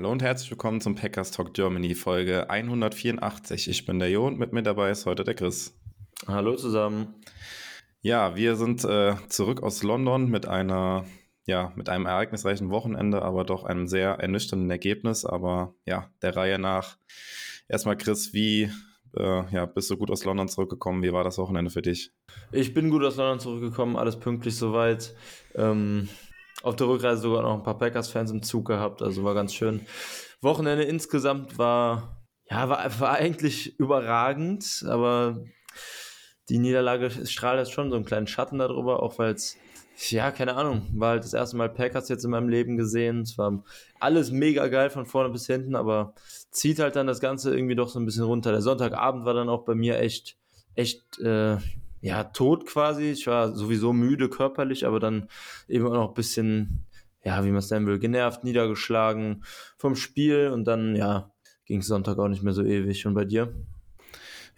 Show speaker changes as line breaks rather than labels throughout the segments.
Hallo und herzlich willkommen zum Packers Talk Germany Folge 184. Ich bin der Jo und mit mir dabei ist heute der Chris.
Hallo zusammen.
Ja, wir sind äh, zurück aus London mit einer, ja, mit einem ereignisreichen Wochenende, aber doch einem sehr ernüchternden Ergebnis. Aber ja, der Reihe nach. Erstmal Chris, wie äh, ja, bist du gut aus London zurückgekommen? Wie war das Wochenende für dich?
Ich bin gut aus London zurückgekommen, alles pünktlich soweit. Ähm, auf der Rückreise sogar noch ein paar Packers-Fans im Zug gehabt, also war ganz schön. Wochenende insgesamt war, ja, war, war eigentlich überragend, aber die Niederlage strahlt jetzt schon so einen kleinen Schatten darüber, auch weil es, ja, keine Ahnung, war halt das erste Mal Packers jetzt in meinem Leben gesehen. Es war alles mega geil von vorne bis hinten, aber zieht halt dann das Ganze irgendwie doch so ein bisschen runter. Der Sonntagabend war dann auch bei mir echt, echt, äh, ja, tot quasi. Ich war sowieso müde körperlich, aber dann eben auch noch ein bisschen, ja, wie man es nennen will, genervt, niedergeschlagen vom Spiel und dann, ja, ging Sonntag auch nicht mehr so ewig. Und bei dir?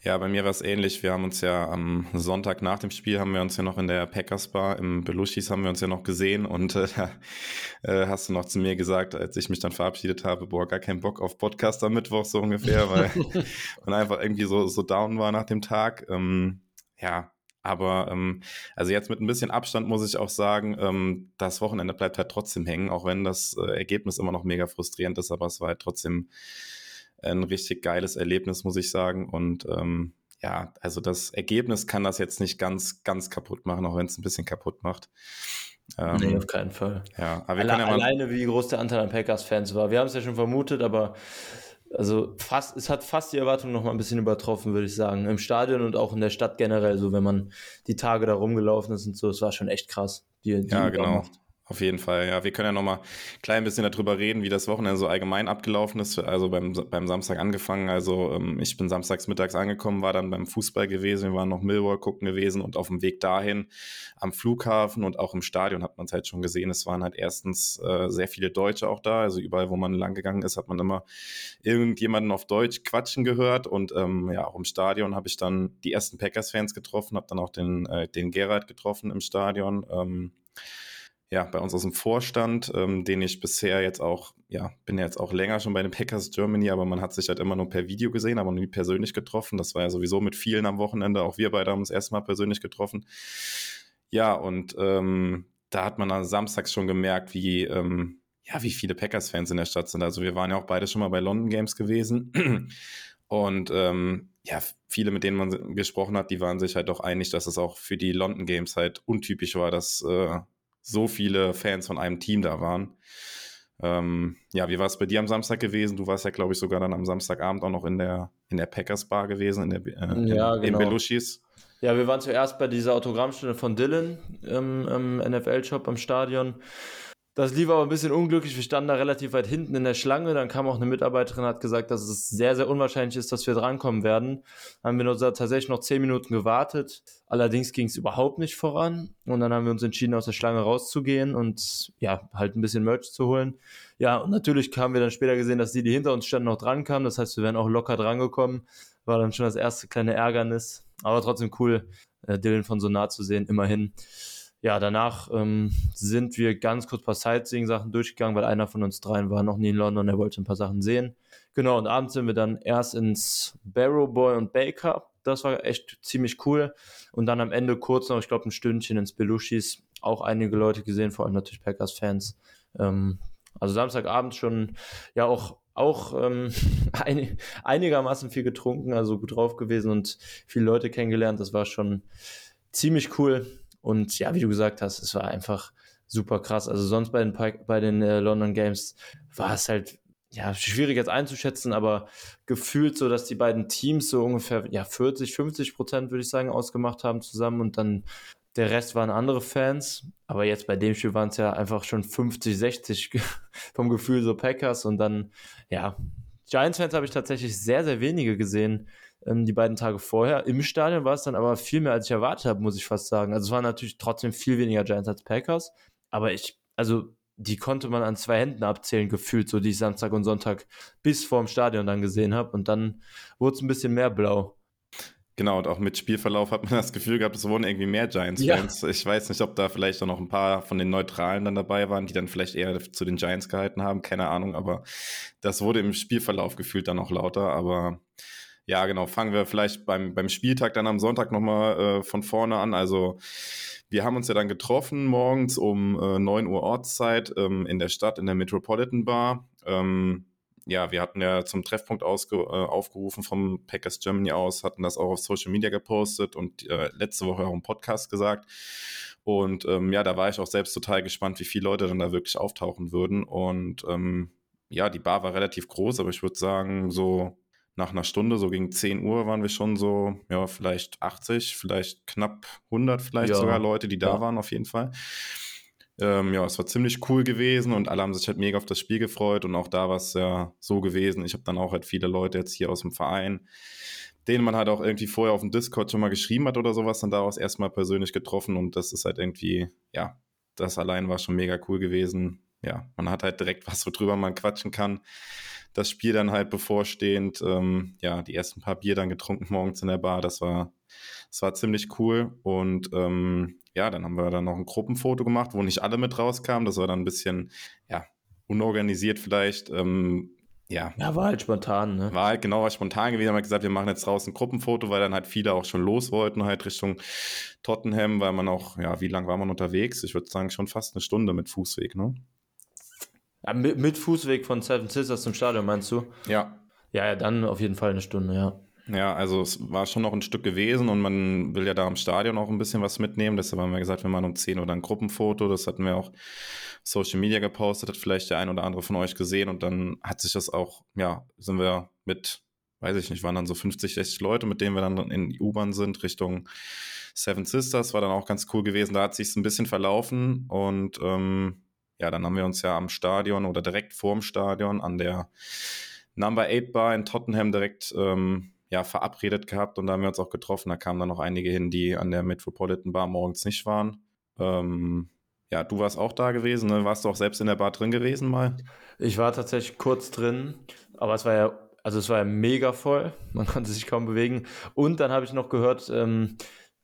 Ja, bei mir war es ähnlich. Wir haben uns ja am Sonntag nach dem Spiel haben wir uns ja noch in der Packers Bar im Belushis haben wir uns ja noch gesehen und äh, äh, hast du noch zu mir gesagt, als ich mich dann verabschiedet habe, boah, gar keinen Bock auf Podcast am Mittwoch so ungefähr, weil man einfach irgendwie so, so down war nach dem Tag. Ähm, ja, aber ähm, also jetzt mit ein bisschen Abstand muss ich auch sagen, ähm, das Wochenende bleibt halt trotzdem hängen, auch wenn das äh, Ergebnis immer noch mega frustrierend ist, aber es war halt trotzdem ein richtig geiles Erlebnis, muss ich sagen. Und ähm, ja, also das Ergebnis kann das jetzt nicht ganz, ganz kaputt machen, auch wenn es ein bisschen kaputt macht.
Ähm, nee, auf keinen Fall.
Ja,
aber wir Alle, ja mal alleine, wie groß der Anteil an Packers-Fans war. Wir haben es ja schon vermutet, aber also fast, es hat fast die Erwartung noch mal ein bisschen übertroffen, würde ich sagen. Im Stadion und auch in der Stadt generell, so wenn man die Tage da rumgelaufen ist und so, es war schon echt krass.
Die, die ja, genau. Macht. Auf jeden Fall, ja. Wir können ja nochmal ein klein bisschen darüber reden, wie das Wochenende so allgemein abgelaufen ist. Also beim, beim Samstag angefangen. Also ähm, ich bin samstags mittags angekommen, war dann beim Fußball gewesen. Wir waren noch Millwall gucken gewesen und auf dem Weg dahin am Flughafen und auch im Stadion hat man es halt schon gesehen. Es waren halt erstens äh, sehr viele Deutsche auch da. Also überall, wo man lang gegangen ist, hat man immer irgendjemanden auf Deutsch quatschen gehört. Und ähm, ja, auch im Stadion habe ich dann die ersten Packers-Fans getroffen, habe dann auch den, äh, den Gerald getroffen im Stadion. Ähm, ja, bei uns aus dem Vorstand, ähm, den ich bisher jetzt auch, ja, bin ja jetzt auch länger schon bei den Packers Germany, aber man hat sich halt immer nur per Video gesehen, aber nie persönlich getroffen. Das war ja sowieso mit vielen am Wochenende. Auch wir beide haben uns erstmal persönlich getroffen. Ja, und ähm, da hat man dann samstags schon gemerkt, wie, ähm, ja, wie viele Packers-Fans in der Stadt sind. Also wir waren ja auch beide schon mal bei London Games gewesen. Und ähm, ja, viele, mit denen man gesprochen hat, die waren sich halt auch einig, dass es auch für die London Games halt untypisch war, dass äh, so viele Fans von einem Team da waren. Ähm, ja, wie war es bei dir am Samstag gewesen? Du warst ja, glaube ich, sogar dann am Samstagabend auch noch in der, in der Packers Bar gewesen, in der äh,
ja, in,
genau. Belushis.
Ja, wir waren zuerst bei dieser Autogrammstunde von Dylan im, im NFL-Shop am Stadion. Das lief aber ein bisschen unglücklich. Wir standen da relativ weit hinten in der Schlange. Dann kam auch eine Mitarbeiterin, hat gesagt, dass es sehr, sehr unwahrscheinlich ist, dass wir drankommen werden. Dann haben wir noch, tatsächlich noch zehn Minuten gewartet. Allerdings ging es überhaupt nicht voran. Und dann haben wir uns entschieden, aus der Schlange rauszugehen und ja, halt ein bisschen Merch zu holen. Ja, und natürlich haben wir dann später gesehen, dass die, die hinter uns standen, noch dran kamen. Das heißt, wir wären auch locker drangekommen. War dann schon das erste kleine Ärgernis. Aber trotzdem cool, äh, Dylan von so nah zu sehen, immerhin ja, danach ähm, sind wir ganz kurz ein paar Sightseeing-Sachen durchgegangen, weil einer von uns dreien war noch nie in London, er wollte ein paar Sachen sehen. Genau, und abends sind wir dann erst ins Barrow Boy und Baker. Das war echt ziemlich cool. Und dann am Ende kurz noch, ich glaube, ein Stündchen ins Belushis. Auch einige Leute gesehen, vor allem natürlich Packers-Fans. Ähm, also Samstagabend schon, ja, auch auch ähm, ein, einigermaßen viel getrunken, also gut drauf gewesen und viele Leute kennengelernt. Das war schon ziemlich cool. Und ja, wie du gesagt hast, es war einfach super krass. Also sonst bei den, bei den äh, London Games war es halt ja, schwierig jetzt einzuschätzen, aber gefühlt so, dass die beiden Teams so ungefähr ja, 40, 50 Prozent, würde ich sagen, ausgemacht haben zusammen und dann der Rest waren andere Fans. Aber jetzt bei dem Spiel waren es ja einfach schon 50, 60 vom Gefühl so Packers und dann, ja, Giants-Fans habe ich tatsächlich sehr, sehr wenige gesehen, ähm, die beiden Tage vorher. Im Stadion war es dann aber viel mehr, als ich erwartet habe, muss ich fast sagen. Also es waren natürlich trotzdem viel weniger Giants als Packers, aber ich, also die konnte man an zwei Händen abzählen, gefühlt, so die ich Samstag und Sonntag bis vorm Stadion dann gesehen habe. Und dann wurde es ein bisschen mehr blau.
Genau, und auch mit Spielverlauf hat man das Gefühl gehabt, es wurden irgendwie mehr Giants-Fans. Ja. Ich weiß nicht, ob da vielleicht auch noch ein paar von den Neutralen dann dabei waren, die dann vielleicht eher zu den Giants gehalten haben, keine Ahnung, aber das wurde im Spielverlauf gefühlt dann auch lauter. Aber ja, genau, fangen wir vielleicht beim, beim Spieltag dann am Sonntag nochmal äh, von vorne an. Also wir haben uns ja dann getroffen morgens um äh, 9 Uhr Ortszeit ähm, in der Stadt, in der Metropolitan Bar. Ähm, ja, wir hatten ja zum Treffpunkt ausge, äh, aufgerufen vom Packers Germany aus, hatten das auch auf Social Media gepostet und äh, letzte Woche auch im Podcast gesagt. Und ähm, ja, da war ich auch selbst total gespannt, wie viele Leute dann da wirklich auftauchen würden. Und ähm, ja, die Bar war relativ groß, aber ich würde sagen, so nach einer Stunde, so gegen 10 Uhr, waren wir schon so, ja, vielleicht 80, vielleicht knapp 100, vielleicht ja. sogar Leute, die da ja. waren, auf jeden Fall. Ähm, ja, es war ziemlich cool gewesen und alle haben sich halt mega auf das Spiel gefreut und auch da war es ja so gewesen. Ich habe dann auch halt viele Leute jetzt hier aus dem Verein, denen man halt auch irgendwie vorher auf dem Discord schon mal geschrieben hat oder sowas, dann daraus erstmal persönlich getroffen und das ist halt irgendwie, ja, das allein war schon mega cool gewesen. Ja, man hat halt direkt was, worüber man quatschen kann das Spiel dann halt bevorstehend, ähm, ja, die ersten paar Bier dann getrunken morgens in der Bar. Das war, das war ziemlich cool. Und ähm, ja, dann haben wir dann noch ein Gruppenfoto gemacht, wo nicht alle mit rauskamen. Das war dann ein bisschen, ja, unorganisiert vielleicht. Ähm, ja.
ja, war halt spontan, ne?
War halt genau was spontan gewesen. Haben wir gesagt, wir machen jetzt draußen ein Gruppenfoto, weil dann halt viele auch schon los wollten, halt Richtung Tottenham, weil man auch, ja, wie lange war man unterwegs? Ich würde sagen, schon fast eine Stunde mit Fußweg, ne?
Ja, mit, mit, Fußweg von Seven Sisters zum Stadion, meinst du?
Ja.
Ja, ja, dann auf jeden Fall eine Stunde, ja.
Ja, also es war schon noch ein Stück gewesen und man will ja da am Stadion auch ein bisschen was mitnehmen. Deshalb haben wir gesagt, wir machen um 10 Uhr ein Gruppenfoto. Das hatten wir auch Social Media gepostet, hat vielleicht der ein oder andere von euch gesehen und dann hat sich das auch, ja, sind wir mit, weiß ich nicht, waren dann so 50, 60 Leute, mit denen wir dann in die U-Bahn sind, Richtung Seven Sisters, war dann auch ganz cool gewesen. Da hat sich ein bisschen verlaufen und ähm, ja, dann haben wir uns ja am Stadion oder direkt vorm Stadion an der Number 8 Bar in Tottenham direkt ähm, ja, verabredet gehabt und da haben wir uns auch getroffen. Da kamen dann noch einige hin, die an der Metropolitan Bar morgens nicht waren. Ähm, ja, du warst auch da gewesen, ne? Warst du auch selbst in der Bar drin gewesen mal?
Ich war tatsächlich kurz drin, aber es war ja, also es war ja mega voll. Man konnte sich kaum bewegen. Und dann habe ich noch gehört, ähm,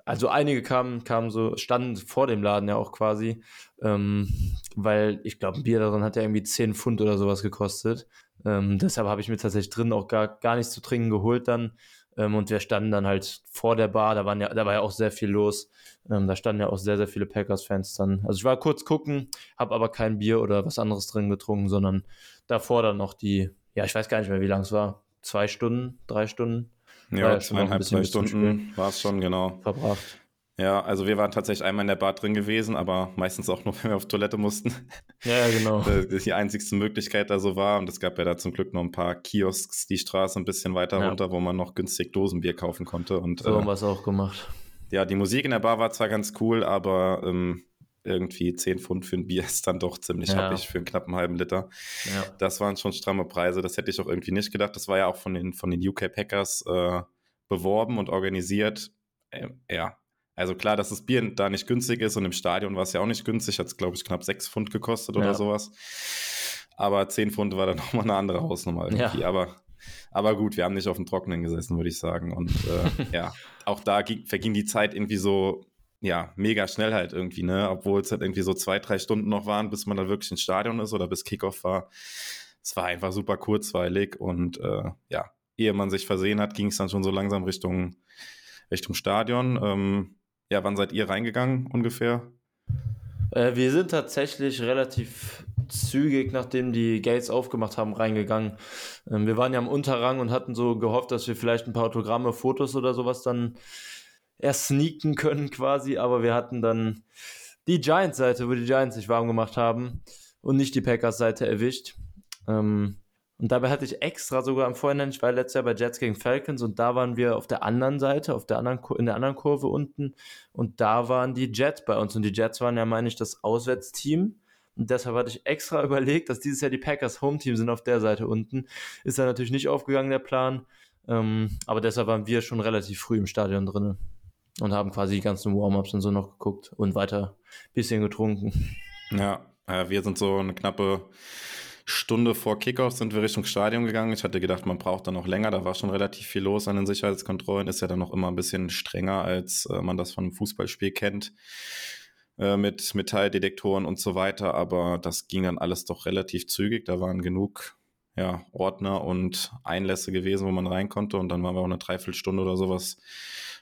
also einige kamen, kamen so, standen vor dem Laden ja auch quasi, ähm, weil ich glaube, ein Bier darin hat ja irgendwie 10 Pfund oder sowas gekostet. Ähm, deshalb habe ich mir tatsächlich drin auch gar, gar nichts zu trinken geholt dann. Ähm, und wir standen dann halt vor der Bar, da, waren ja, da war ja auch sehr viel los. Ähm, da standen ja auch sehr, sehr viele Packers-Fans dann. Also ich war kurz gucken, habe aber kein Bier oder was anderes drin getrunken, sondern davor dann noch die, ja, ich weiß gar nicht mehr, wie lang es war. Zwei Stunden, drei Stunden
ja, zweieinhalb, zwei Stunden war es schon, genau.
Verbracht.
Ja, also wir waren tatsächlich einmal in der Bar drin gewesen, aber meistens auch nur, wenn wir auf Toilette mussten.
Ja, genau.
Das die einzigste Möglichkeit da so war. Und es gab ja da zum Glück noch ein paar Kiosks die Straße ein bisschen weiter ja. runter, wo man noch günstig Dosenbier kaufen konnte. Und,
so äh, haben wir es auch gemacht.
Ja, die Musik in der Bar war zwar ganz cool, aber ähm, irgendwie 10 Pfund für ein Bier ist dann doch ziemlich ja. happig für einen knappen halben Liter. Ja. Das waren schon stramme Preise. Das hätte ich auch irgendwie nicht gedacht. Das war ja auch von den, von den UK Packers äh, beworben und organisiert. Äh, ja, also klar, dass das Bier da nicht günstig ist und im Stadion war es ja auch nicht günstig. Hat es, glaube ich, knapp 6 Pfund gekostet ja. oder sowas. Aber 10 Pfund war dann nochmal eine andere Hausnummer irgendwie. Aber, aber gut, wir haben nicht auf dem Trockenen gesessen, würde ich sagen. Und äh, ja, auch da ging, verging die Zeit irgendwie so ja, mega schnell halt irgendwie, ne? Obwohl es halt irgendwie so zwei, drei Stunden noch waren, bis man dann wirklich ins Stadion ist oder bis Kickoff war. Es war einfach super kurzweilig und äh, ja, ehe man sich versehen hat, ging es dann schon so langsam Richtung, Richtung Stadion. Ähm, ja, wann seid ihr reingegangen ungefähr?
Äh, wir sind tatsächlich relativ zügig, nachdem die Gates aufgemacht haben, reingegangen. Ähm, wir waren ja am Unterrang und hatten so gehofft, dass wir vielleicht ein paar Autogramme, Fotos oder sowas dann erst sneaken können quasi, aber wir hatten dann die Giants-Seite, wo die Giants sich warm gemacht haben und nicht die Packers-Seite erwischt. Ähm, und dabei hatte ich extra sogar am Vorhinein, ich war letztes Jahr bei Jets gegen Falcons und da waren wir auf der anderen Seite, auf der anderen, in der anderen Kurve unten und da waren die Jets bei uns und die Jets waren ja, meine ich, das Auswärtsteam. Und deshalb hatte ich extra überlegt, dass dieses Jahr die Packers Home-Team sind auf der Seite unten. Ist da natürlich nicht aufgegangen, der Plan. Ähm, aber deshalb waren wir schon relativ früh im Stadion drin und haben quasi die ganzen Warm-Ups und so noch geguckt und weiter ein bisschen getrunken.
Ja, äh, wir sind so eine knappe Stunde vor Kickoff sind wir Richtung Stadion gegangen. Ich hatte gedacht, man braucht da noch länger. Da war schon relativ viel los an den Sicherheitskontrollen. Ist ja dann noch immer ein bisschen strenger, als äh, man das von einem Fußballspiel kennt. Äh, mit Metalldetektoren und so weiter. Aber das ging dann alles doch relativ zügig. Da waren genug ja, Ordner und Einlässe gewesen, wo man rein konnte. Und dann waren wir auch eine Dreiviertelstunde oder sowas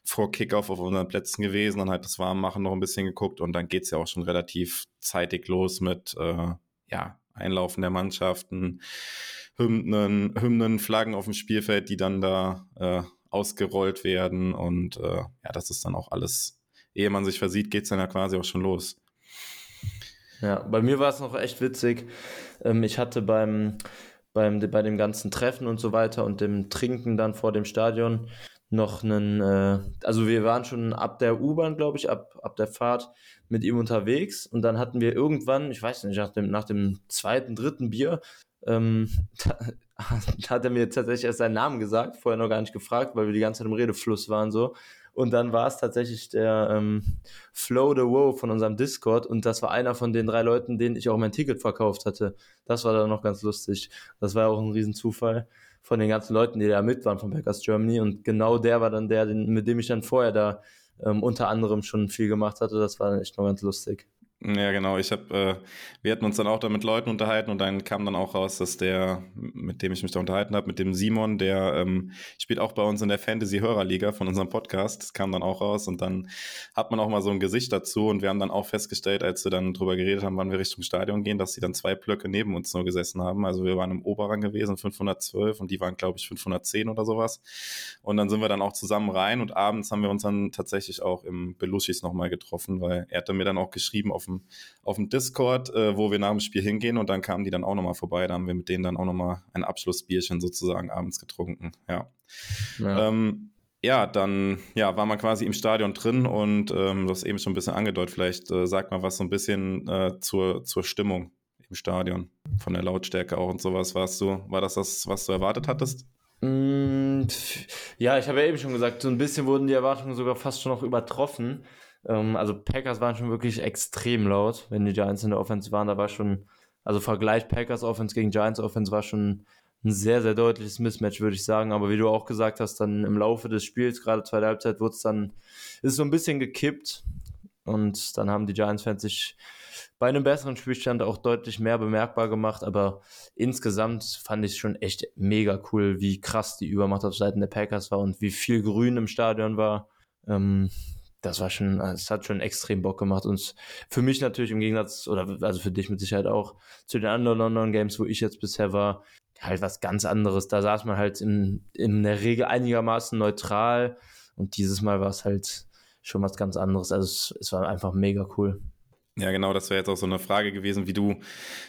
vor Kickoff auf unseren Plätzen gewesen. Dann halt das Warmmachen noch ein bisschen geguckt. Und dann geht's ja auch schon relativ zeitig los mit, äh, ja, Einlaufen der Mannschaften, Hymnen, Hymnen, Flaggen auf dem Spielfeld, die dann da äh, ausgerollt werden. Und äh, ja, das ist dann auch alles, ehe man sich versieht, geht es dann ja quasi auch schon los.
Ja, bei mir war es noch echt witzig. Ähm, ich hatte beim, beim, bei dem ganzen Treffen und so weiter und dem Trinken dann vor dem Stadion noch einen, äh, also wir waren schon ab der U-Bahn, glaube ich, ab, ab der Fahrt mit ihm unterwegs und dann hatten wir irgendwann, ich weiß nicht, nach dem, nach dem zweiten, dritten Bier, ähm, da, hat er mir tatsächlich erst seinen Namen gesagt, vorher noch gar nicht gefragt, weil wir die ganze Zeit im Redefluss waren so. Und dann war es tatsächlich der ähm, Flow the Woe von unserem Discord und das war einer von den drei Leuten, denen ich auch mein Ticket verkauft hatte. Das war dann noch ganz lustig. Das war auch ein Riesenzufall von den ganzen Leuten, die da mit waren von Packers Germany und genau der war dann der, mit dem ich dann vorher da ähm, unter anderem schon viel gemacht hatte. Das war echt noch ganz lustig.
Ja, genau. Ich habe, äh, wir hatten uns dann auch da mit Leuten unterhalten und dann kam dann auch raus, dass der, mit dem ich mich da unterhalten habe, mit dem Simon, der ähm, spielt auch bei uns in der Fantasy-Hörerliga von unserem Podcast. Das kam dann auch raus und dann hat man auch mal so ein Gesicht dazu und wir haben dann auch festgestellt, als wir dann drüber geredet haben, wann wir Richtung Stadion gehen, dass sie dann zwei Blöcke neben uns nur gesessen haben. Also wir waren im Oberrang gewesen, 512 und die waren, glaube ich, 510 oder sowas. Und dann sind wir dann auch zusammen rein und abends haben wir uns dann tatsächlich auch im Belushis nochmal getroffen, weil er hatte mir dann auch geschrieben auf dem, auf dem Discord, äh, wo wir nach dem Spiel hingehen und dann kamen die dann auch nochmal vorbei. Da haben wir mit denen dann auch nochmal ein Abschlussbierchen sozusagen abends getrunken. Ja. Ja. Ähm, ja, dann ja, war man quasi im Stadion drin und ähm, das eben schon ein bisschen angedeutet. Vielleicht äh, sagt mal was so ein bisschen äh, zur, zur Stimmung im Stadion, von der Lautstärke auch und sowas. Warst du, war das das, was du erwartet hattest?
Mm, ja, ich habe ja eben schon gesagt, so ein bisschen wurden die Erwartungen sogar fast schon noch übertroffen. Ähm, also Packers waren schon wirklich extrem laut, wenn die Giants in der Offense waren. Da war schon, also Vergleich Packers Offense gegen Giants Offense war schon ein sehr, sehr deutliches Mismatch, würde ich sagen. Aber wie du auch gesagt hast, dann im Laufe des Spiels, gerade zweite Halbzeit, wurde es dann, ist so ein bisschen gekippt. Und dann haben die Giants-Fans sich bei einem besseren Spielstand auch deutlich mehr bemerkbar gemacht. Aber insgesamt fand ich es schon echt mega cool, wie krass die Übermacht auf Seiten der Packers war und wie viel Grün im Stadion war. Ähm, das war schon, es hat schon extrem Bock gemacht und für mich natürlich im Gegensatz, oder also für dich mit Sicherheit auch, zu den anderen London Games, wo ich jetzt bisher war, halt was ganz anderes. Da saß man halt in, in der Regel einigermaßen neutral und dieses Mal war es halt schon was ganz anderes. Also es, es war einfach mega cool.
Ja, genau, das wäre jetzt auch so eine Frage gewesen, wie du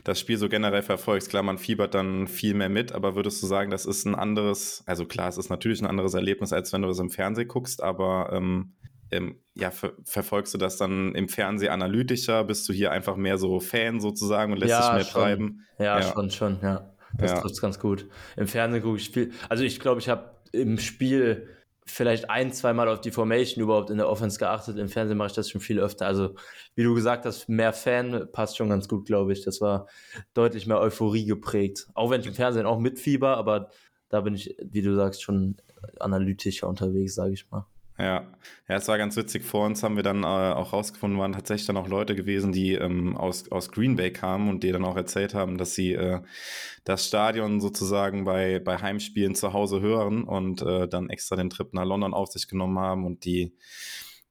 das Spiel so generell verfolgst. Klar, man fiebert dann viel mehr mit, aber würdest du sagen, das ist ein anderes, also klar, es ist natürlich ein anderes Erlebnis, als wenn du es im Fernsehen guckst, aber ähm, ähm, ja, ver verfolgst du das dann im Fernsehen analytischer? Bist du hier einfach mehr so Fan sozusagen und lässt ja, dich mehr
schon.
treiben?
Ja, ja, schon, schon, ja. Das ja. trifft ganz gut. Im Fernsehen gucke ich viel. Also ich glaube, ich habe im Spiel vielleicht ein, zwei Mal auf die Formation überhaupt in der Offense geachtet. Im Fernsehen mache ich das schon viel öfter. Also, wie du gesagt hast, mehr Fan passt schon ganz gut, glaube ich. Das war deutlich mehr Euphorie geprägt. Auch wenn ich im Fernsehen auch mitfieber, aber da bin ich, wie du sagst, schon analytischer unterwegs, sage ich mal.
Ja, ja, es war ganz witzig. Vor uns haben wir dann äh, auch rausgefunden, waren tatsächlich dann auch Leute gewesen, die ähm, aus, aus Green Bay kamen und die dann auch erzählt haben, dass sie äh, das Stadion sozusagen bei, bei Heimspielen zu Hause hören und äh, dann extra den Trip nach London auf sich genommen haben. Und die,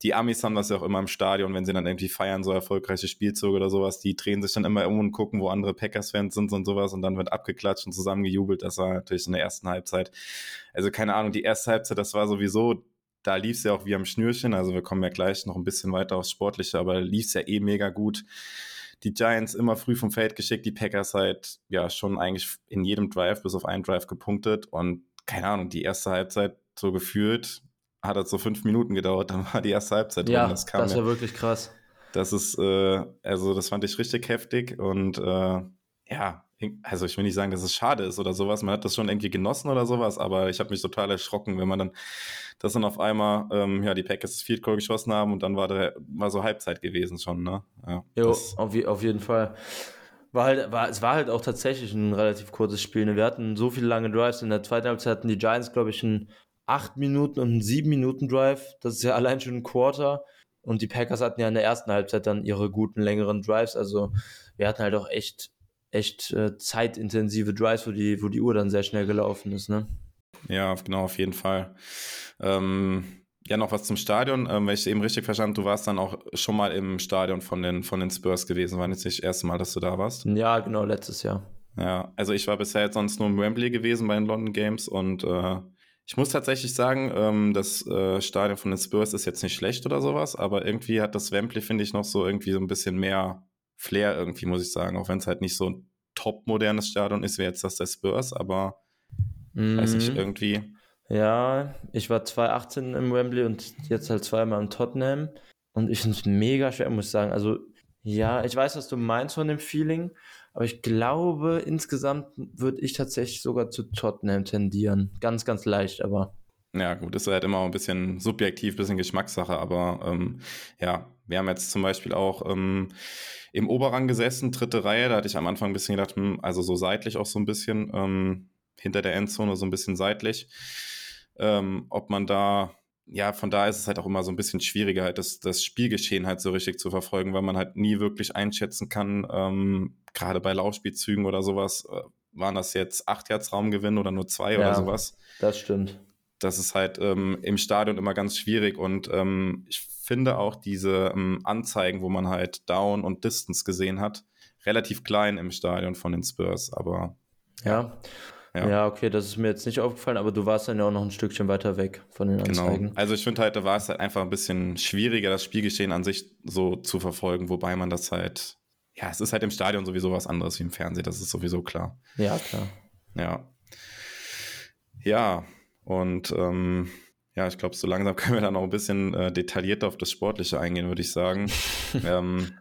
die Amis haben das ja auch immer im Stadion, wenn sie dann irgendwie feiern, so erfolgreiche Spielzüge oder sowas, die drehen sich dann immer um und gucken, wo andere Packers-Fans sind und sowas und dann wird abgeklatscht und zusammengejubelt. Das war natürlich in der ersten Halbzeit. Also keine Ahnung, die erste Halbzeit, das war sowieso da lief es ja auch wie am Schnürchen. Also wir kommen ja gleich noch ein bisschen weiter aufs Sportliche, aber lief es ja eh mega gut. Die Giants immer früh vom Feld geschickt, die Packers halt ja schon eigentlich in jedem Drive bis auf einen Drive gepunktet und keine Ahnung, die erste Halbzeit so gefühlt hat es so fünf Minuten gedauert, dann war die erste Halbzeit
ja, drin. Das, kam das war ja, wirklich krass.
Das ist, äh, also das fand ich richtig heftig und äh, ja, also ich will nicht sagen, dass es schade ist oder sowas. Man hat das schon irgendwie genossen oder sowas, aber ich habe mich total erschrocken, wenn man dann, dass dann auf einmal, ähm, ja, die Packers das Field Goal geschossen haben und dann war der, war so Halbzeit gewesen schon, ne?
Ja, jo, auf, auf jeden Fall. War halt, war, es war halt auch tatsächlich ein relativ kurzes Spiel. Ne? Wir hatten so viele lange Drives. In der zweiten Halbzeit hatten die Giants, glaube ich, einen 8 Minuten und einen 7 Minuten Drive. Das ist ja allein schon ein Quarter. Und die Packers hatten ja in der ersten Halbzeit dann ihre guten längeren Drives. Also wir hatten halt auch echt echt äh, zeitintensive Drives, wo die, wo die Uhr dann sehr schnell gelaufen ist, ne?
Ja, genau, auf jeden Fall. Ähm, ja, noch was zum Stadion, ähm, weil ich eben richtig verstanden, du warst dann auch schon mal im Stadion von den, von den Spurs gewesen, war jetzt nicht das erste Mal, dass du da warst?
Ja, genau, letztes Jahr.
Ja, also ich war bisher jetzt sonst nur im Wembley gewesen bei den London Games und äh, ich muss tatsächlich sagen, ähm, das äh, Stadion von den Spurs ist jetzt nicht schlecht oder sowas, aber irgendwie hat das Wembley, finde ich, noch so irgendwie so ein bisschen mehr Flair irgendwie, muss ich sagen. Auch wenn es halt nicht so ein top modernes Stadion ist, wie jetzt das der Spurs, aber mhm. weiß nicht, irgendwie.
Ja, ich war 2018 im Wembley und jetzt halt zweimal im Tottenham. Und ich finde es mega schwer, muss ich sagen. Also, ja, ich weiß, was du meinst von dem Feeling, aber ich glaube, insgesamt würde ich tatsächlich sogar zu Tottenham tendieren. Ganz, ganz leicht, aber.
Ja, gut, ist halt immer ein bisschen subjektiv, ein bisschen Geschmackssache, aber ähm, ja, wir haben jetzt zum Beispiel auch ähm, im Oberrang gesessen, dritte Reihe. Da hatte ich am Anfang ein bisschen gedacht, hm, also so seitlich auch so ein bisschen, ähm, hinter der Endzone so ein bisschen seitlich. Ähm, ob man da, ja, von da ist es halt auch immer so ein bisschen schwieriger, halt das, das Spielgeschehen halt so richtig zu verfolgen, weil man halt nie wirklich einschätzen kann, ähm, gerade bei Laufspielzügen oder sowas, äh, waren das jetzt acht Yards Raumgewinn oder nur zwei ja, oder sowas.
Das stimmt.
Das ist halt ähm, im Stadion immer ganz schwierig und ähm, ich finde auch diese ähm, Anzeigen, wo man halt Down und Distance gesehen hat, relativ klein im Stadion von den Spurs, aber
ja. Ja. ja. okay, das ist mir jetzt nicht aufgefallen, aber du warst dann ja auch noch ein Stückchen weiter weg von den genau. Anzeigen.
Genau. Also ich finde halt, da war es halt einfach ein bisschen schwieriger, das Spielgeschehen an sich so zu verfolgen, wobei man das halt, ja, es ist halt im Stadion sowieso was anderes wie im Fernsehen, das ist sowieso klar.
Ja, klar.
Ja. Ja, und ähm, ja, ich glaube, so langsam können wir dann noch ein bisschen äh, detaillierter auf das Sportliche eingehen, würde ich sagen. ähm,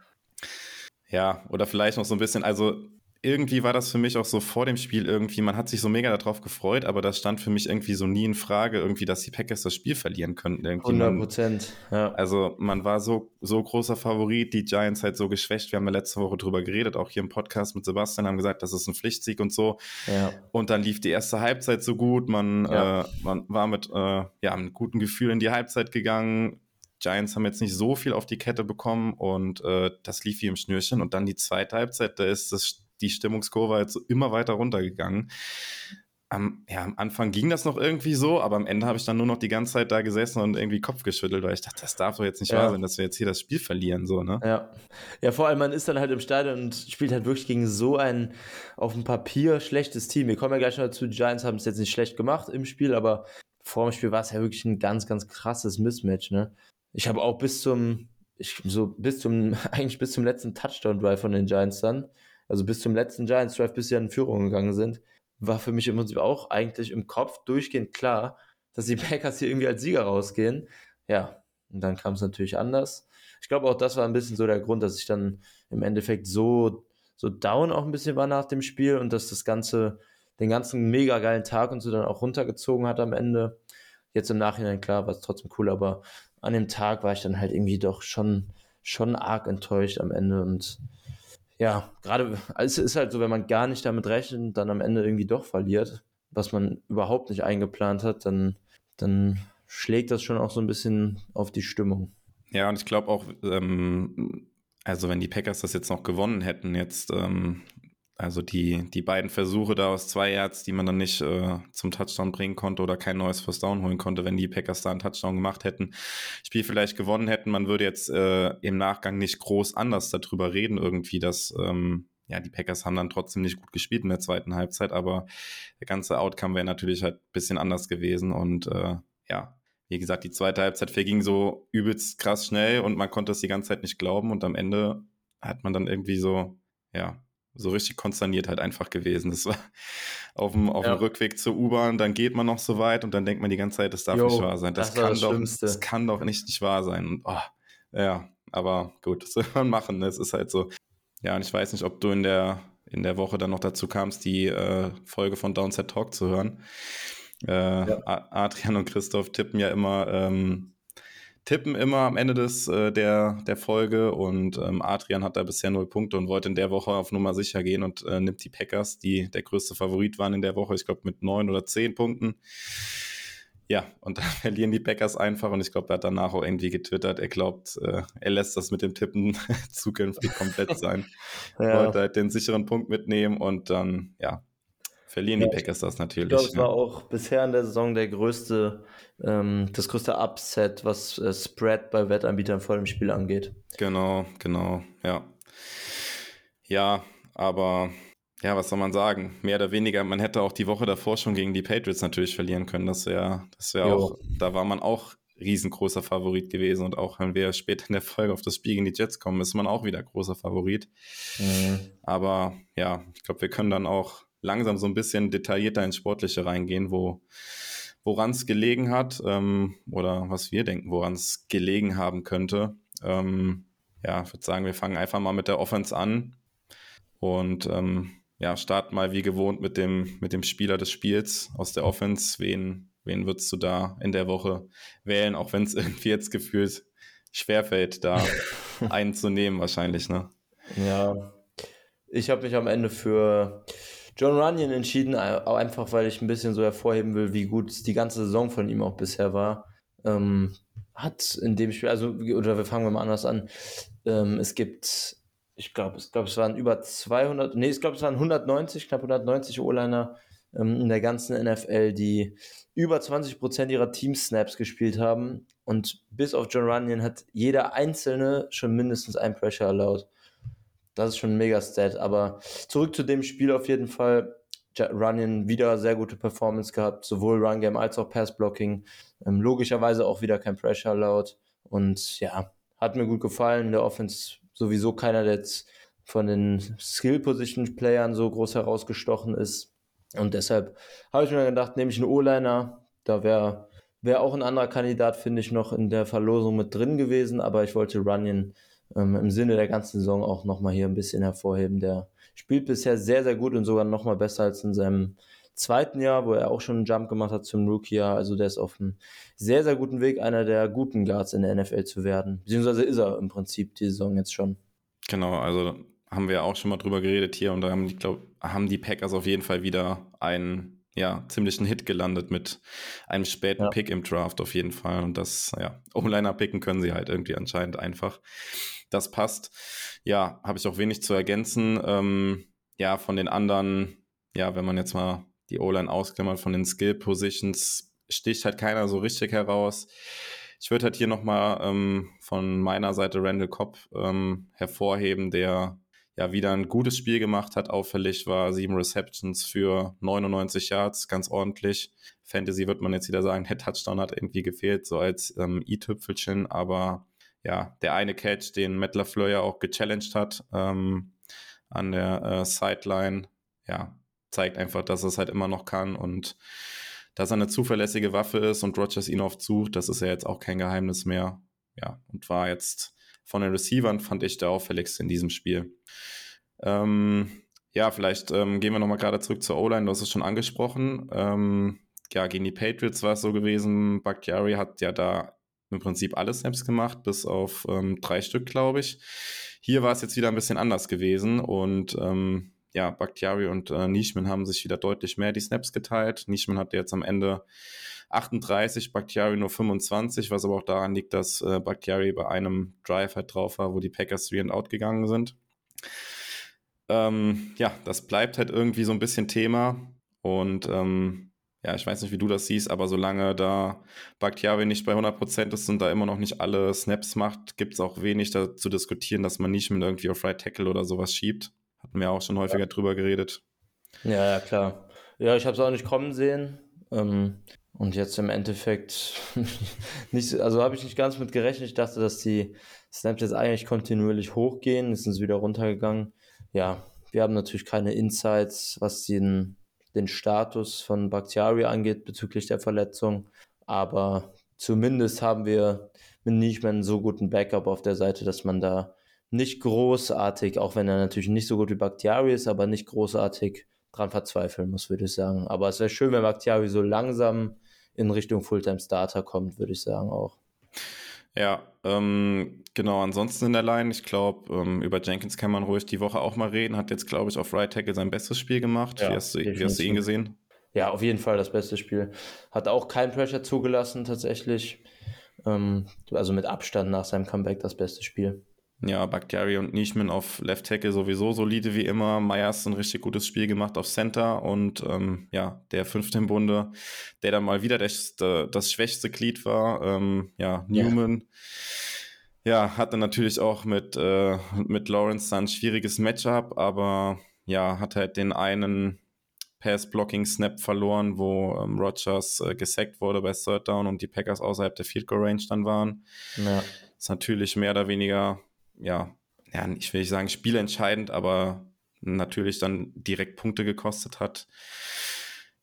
ja, oder vielleicht noch so ein bisschen, also irgendwie war das für mich auch so vor dem Spiel irgendwie, man hat sich so mega darauf gefreut, aber das stand für mich irgendwie so nie in Frage, irgendwie, dass die Packers das Spiel verlieren könnten. Irgendwie
100 Prozent,
ja. Also man war so, so großer Favorit, die Giants halt so geschwächt. Wir haben ja letzte Woche drüber geredet, auch hier im Podcast mit Sebastian, haben gesagt, das ist ein Pflichtsieg und so. Ja. Und dann lief die erste Halbzeit so gut, man, ja. äh, man war mit äh, ja, einem guten Gefühl in die Halbzeit gegangen. Giants haben jetzt nicht so viel auf die Kette bekommen und äh, das lief wie im Schnürchen. Und dann die zweite Halbzeit, da ist das die Stimmungskurve so immer weiter runtergegangen. Am, ja, am Anfang ging das noch irgendwie so, aber am Ende habe ich dann nur noch die ganze Zeit da gesessen und irgendwie Kopf geschüttelt, weil ich dachte, das darf doch jetzt nicht ja. wahr sein, dass wir jetzt hier das Spiel verlieren, so, ne?
Ja. Ja, vor allem, man ist dann halt im Stadion und spielt halt wirklich gegen so ein auf dem Papier schlechtes Team. Wir kommen ja gleich noch dazu, die Giants haben es jetzt nicht schlecht gemacht im Spiel, aber vor dem Spiel war es ja wirklich ein ganz, ganz krasses Mismatch, ne? Ich habe auch bis zum, ich, so bis zum, eigentlich bis zum letzten Touchdown-Drive von den Giants dann, also bis zum letzten Giants Drive, bis sie in Führung gegangen sind, war für mich im Prinzip auch eigentlich im Kopf durchgehend klar, dass die Packers hier irgendwie als Sieger rausgehen. Ja, und dann kam es natürlich anders. Ich glaube auch, das war ein bisschen so der Grund, dass ich dann im Endeffekt so, so down auch ein bisschen war nach dem Spiel und dass das Ganze, den ganzen mega geilen Tag und so dann auch runtergezogen hat am Ende. Jetzt im Nachhinein, klar, war es trotzdem cool, aber an dem Tag war ich dann halt irgendwie doch schon, schon arg enttäuscht am Ende und ja, gerade, es ist halt so, wenn man gar nicht damit rechnet und dann am Ende irgendwie doch verliert, was man überhaupt nicht eingeplant hat, dann, dann schlägt das schon auch so ein bisschen auf die Stimmung.
Ja, und ich glaube auch, ähm, also wenn die Packers das jetzt noch gewonnen hätten, jetzt ähm, also die, die beiden Versuche da aus zwei Yards, die man dann nicht äh, zum Touchdown bringen konnte oder kein neues First Down holen konnte, wenn die Packers da einen Touchdown gemacht hätten, Spiel vielleicht gewonnen hätten, man würde jetzt äh, im Nachgang nicht groß anders darüber reden irgendwie, dass ähm, ja, die Packers haben dann trotzdem nicht gut gespielt in der zweiten Halbzeit, aber der ganze Outcome wäre natürlich halt bisschen anders gewesen und äh, ja, wie gesagt, die zweite Halbzeit verging so übelst krass schnell und man konnte es die ganze Zeit nicht glauben und am Ende hat man dann irgendwie so, ja, so richtig konsterniert halt einfach gewesen. Das war auf dem, auf ja. dem Rückweg zur U-Bahn, dann geht man noch so weit und dann denkt man die ganze Zeit, das darf jo, nicht wahr sein. Das, das kann, doch, das kann doch nicht, nicht wahr sein. Und, oh, ja, aber gut, das will man machen. Es ist halt so. Ja, und ich weiß nicht, ob du in der, in der Woche dann noch dazu kamst, die äh, Folge von Downset Talk zu hören. Äh, ja. Adrian und Christoph tippen ja immer ähm, tippen immer am Ende des, äh, der, der Folge und ähm, Adrian hat da bisher null Punkte und wollte in der Woche auf Nummer sicher gehen und äh, nimmt die Packers, die der größte Favorit waren in der Woche, ich glaube mit neun oder zehn Punkten. Ja, und dann verlieren die Packers einfach und ich glaube, er hat danach auch irgendwie getwittert, er glaubt, äh, er lässt das mit dem Tippen zukünftig komplett sein. ja. Wollte halt den sicheren Punkt mitnehmen und dann, ja, verlieren ja, die Packers das natürlich. Ich
glaube, es ja. war auch bisher in der Saison der größte, ähm, das größte Upset, was äh, Spread bei Wettanbietern vor dem Spiel angeht.
Genau, genau, ja. Ja, aber ja, was soll man sagen? Mehr oder weniger, man hätte auch die Woche davor schon gegen die Patriots natürlich verlieren können. Das wäre, das wäre auch, da war man auch riesengroßer Favorit gewesen und auch wenn wir später in der Folge auf das Spiel gegen die Jets kommen, ist man auch wieder großer Favorit. Mhm. Aber ja, ich glaube, wir können dann auch langsam so ein bisschen detaillierter ins Sportliche reingehen, wo woran es gelegen hat ähm, oder was wir denken, woran es gelegen haben könnte. Ähm, ja, ich würde sagen, wir fangen einfach mal mit der Offense an und ähm, ja, starten mal wie gewohnt mit dem, mit dem Spieler des Spiels aus der Offense. Wen, wen würdest du da in der Woche wählen, auch wenn es irgendwie jetzt gefühlt schwerfällt, da einen zu nehmen wahrscheinlich, ne?
Ja, ich habe mich am Ende für John Runyon entschieden, auch einfach weil ich ein bisschen so hervorheben will, wie gut die ganze Saison von ihm auch bisher war. Ähm, hat in dem Spiel, also, oder wir fangen mal anders an. Ähm, es gibt, ich glaube, ich glaube, es waren über 200, nee, ich glaube, es waren 190, knapp 190 O-Liner ähm, in der ganzen NFL, die über 20 Prozent ihrer Team-Snaps gespielt haben. Und bis auf John Runyon hat jeder Einzelne schon mindestens ein Pressure erlaubt. Das ist schon ein Mega-Stat. Aber zurück zu dem Spiel auf jeden Fall. Runyon wieder sehr gute Performance gehabt, sowohl Run Game als auch Pass Blocking. Ähm, logischerweise auch wieder kein Pressure laut. Und ja, hat mir gut gefallen. In der Offense sowieso keiner, der jetzt von den Skill Position Playern so groß herausgestochen ist. Und deshalb habe ich mir gedacht, nehme ich einen O-Liner. Da wäre wär auch ein anderer Kandidat, finde ich, noch in der Verlosung mit drin gewesen. Aber ich wollte Runyon ähm, im Sinne der ganzen Saison auch nochmal hier ein bisschen hervorheben. Der spielt bisher sehr, sehr gut und sogar nochmal besser als in seinem zweiten Jahr, wo er auch schon einen Jump gemacht hat zum Rookie-Jahr. Also der ist auf einem sehr, sehr guten Weg, einer der guten Guards in der NFL zu werden. Beziehungsweise ist er im Prinzip die Saison jetzt schon.
Genau, also haben wir auch schon mal drüber geredet hier und da haben die, glaub, haben die Packers auf jeden Fall wieder einen ja, ziemlichen Hit gelandet mit einem späten ja. Pick im Draft auf jeden Fall. Und das, ja, O-Liner picken können sie halt irgendwie anscheinend einfach das passt. Ja, habe ich auch wenig zu ergänzen. Ähm, ja, von den anderen, ja, wenn man jetzt mal die O-Line ausklammert, von den Skill-Positions sticht halt keiner so richtig heraus. Ich würde halt hier nochmal ähm, von meiner Seite Randall Cobb ähm, hervorheben, der ja wieder ein gutes Spiel gemacht hat. Auffällig war sieben Receptions für 99 Yards, ganz ordentlich. Fantasy wird man jetzt wieder sagen, der Touchdown hat irgendwie gefehlt, so als ähm, i-Tüpfelchen, aber ja, der eine Catch, den Matt LaFleur ja auch gechallenged hat ähm, an der äh, Sideline, ja, zeigt einfach, dass es halt immer noch kann und dass er eine zuverlässige Waffe ist und Rogers ihn oft sucht, das ist ja jetzt auch kein Geheimnis mehr. Ja, und war jetzt von den Receivern, fand ich der auffälligste in diesem Spiel. Ähm, ja, vielleicht ähm, gehen wir nochmal gerade zurück zur O-Line, du hast es schon angesprochen. Ähm, ja, gegen die Patriots war es so gewesen, Bakhtiari hat ja da im Prinzip alle Snaps gemacht, bis auf ähm, drei Stück, glaube ich. Hier war es jetzt wieder ein bisschen anders gewesen und ähm, ja, Bakhtiari und äh, Nishman haben sich wieder deutlich mehr die Snaps geteilt. Nishman hatte jetzt am Ende 38, Bakhtiari nur 25, was aber auch daran liegt, dass äh, Bakhtiari bei einem Drive halt drauf war, wo die Packers 3 and out gegangen sind. Ähm, ja, das bleibt halt irgendwie so ein bisschen Thema und ähm, ja, ich weiß nicht, wie du das siehst, aber solange da Bakhtiari nicht bei 100% ist und da immer noch nicht alle Snaps macht, gibt es auch wenig zu diskutieren, dass man nicht mit irgendwie auf Right Tackle oder sowas schiebt. Hatten wir auch schon häufiger ja. drüber geredet.
Ja, ja, klar. Ja, ich habe es auch nicht kommen sehen. Ähm, und jetzt im Endeffekt nicht, also habe ich nicht ganz mit gerechnet. Ich dachte, dass die Snaps jetzt eigentlich kontinuierlich hochgehen. Jetzt sind sie wieder runtergegangen. Ja, wir haben natürlich keine Insights, was den den Status von Bakhtiari angeht bezüglich der Verletzung. Aber zumindest haben wir mit Nischman so guten Backup auf der Seite, dass man da nicht großartig, auch wenn er natürlich nicht so gut wie Bakhtiari ist, aber nicht großartig dran verzweifeln muss, würde ich sagen. Aber es wäre schön, wenn Bakhtiari so langsam in Richtung Fulltime Starter kommt, würde ich sagen auch.
Ja, ähm, genau. Ansonsten in der Line, ich glaube, ähm, über Jenkins kann man ruhig die Woche auch mal reden. Hat jetzt, glaube ich, auf Right Tackle sein bestes Spiel gemacht. Ja, wie, hast du, wie hast du ihn gesehen?
Ja, auf jeden Fall das beste Spiel. Hat auch kein Pressure zugelassen, tatsächlich. Ähm, also mit Abstand nach seinem Comeback das beste Spiel.
Ja, Bakhtiari und Nischman auf Left Tackle sowieso solide wie immer. Meyers ein richtig gutes Spiel gemacht auf Center und ähm, ja, der fünfte im Bunde, der dann mal wieder das, das schwächste Glied war. Ähm, ja, Newman. Ja. ja. hatte natürlich auch mit, äh, mit Lawrence dann ein schwieriges Matchup, aber ja, hat halt den einen Pass-Blocking-Snap verloren, wo ähm, Rogers äh, gesackt wurde bei Third Down und die Packers außerhalb der Field Goal Range dann waren. Ja. Ist natürlich mehr oder weniger ja, ja, ich will nicht sagen spielentscheidend, aber natürlich dann direkt Punkte gekostet hat.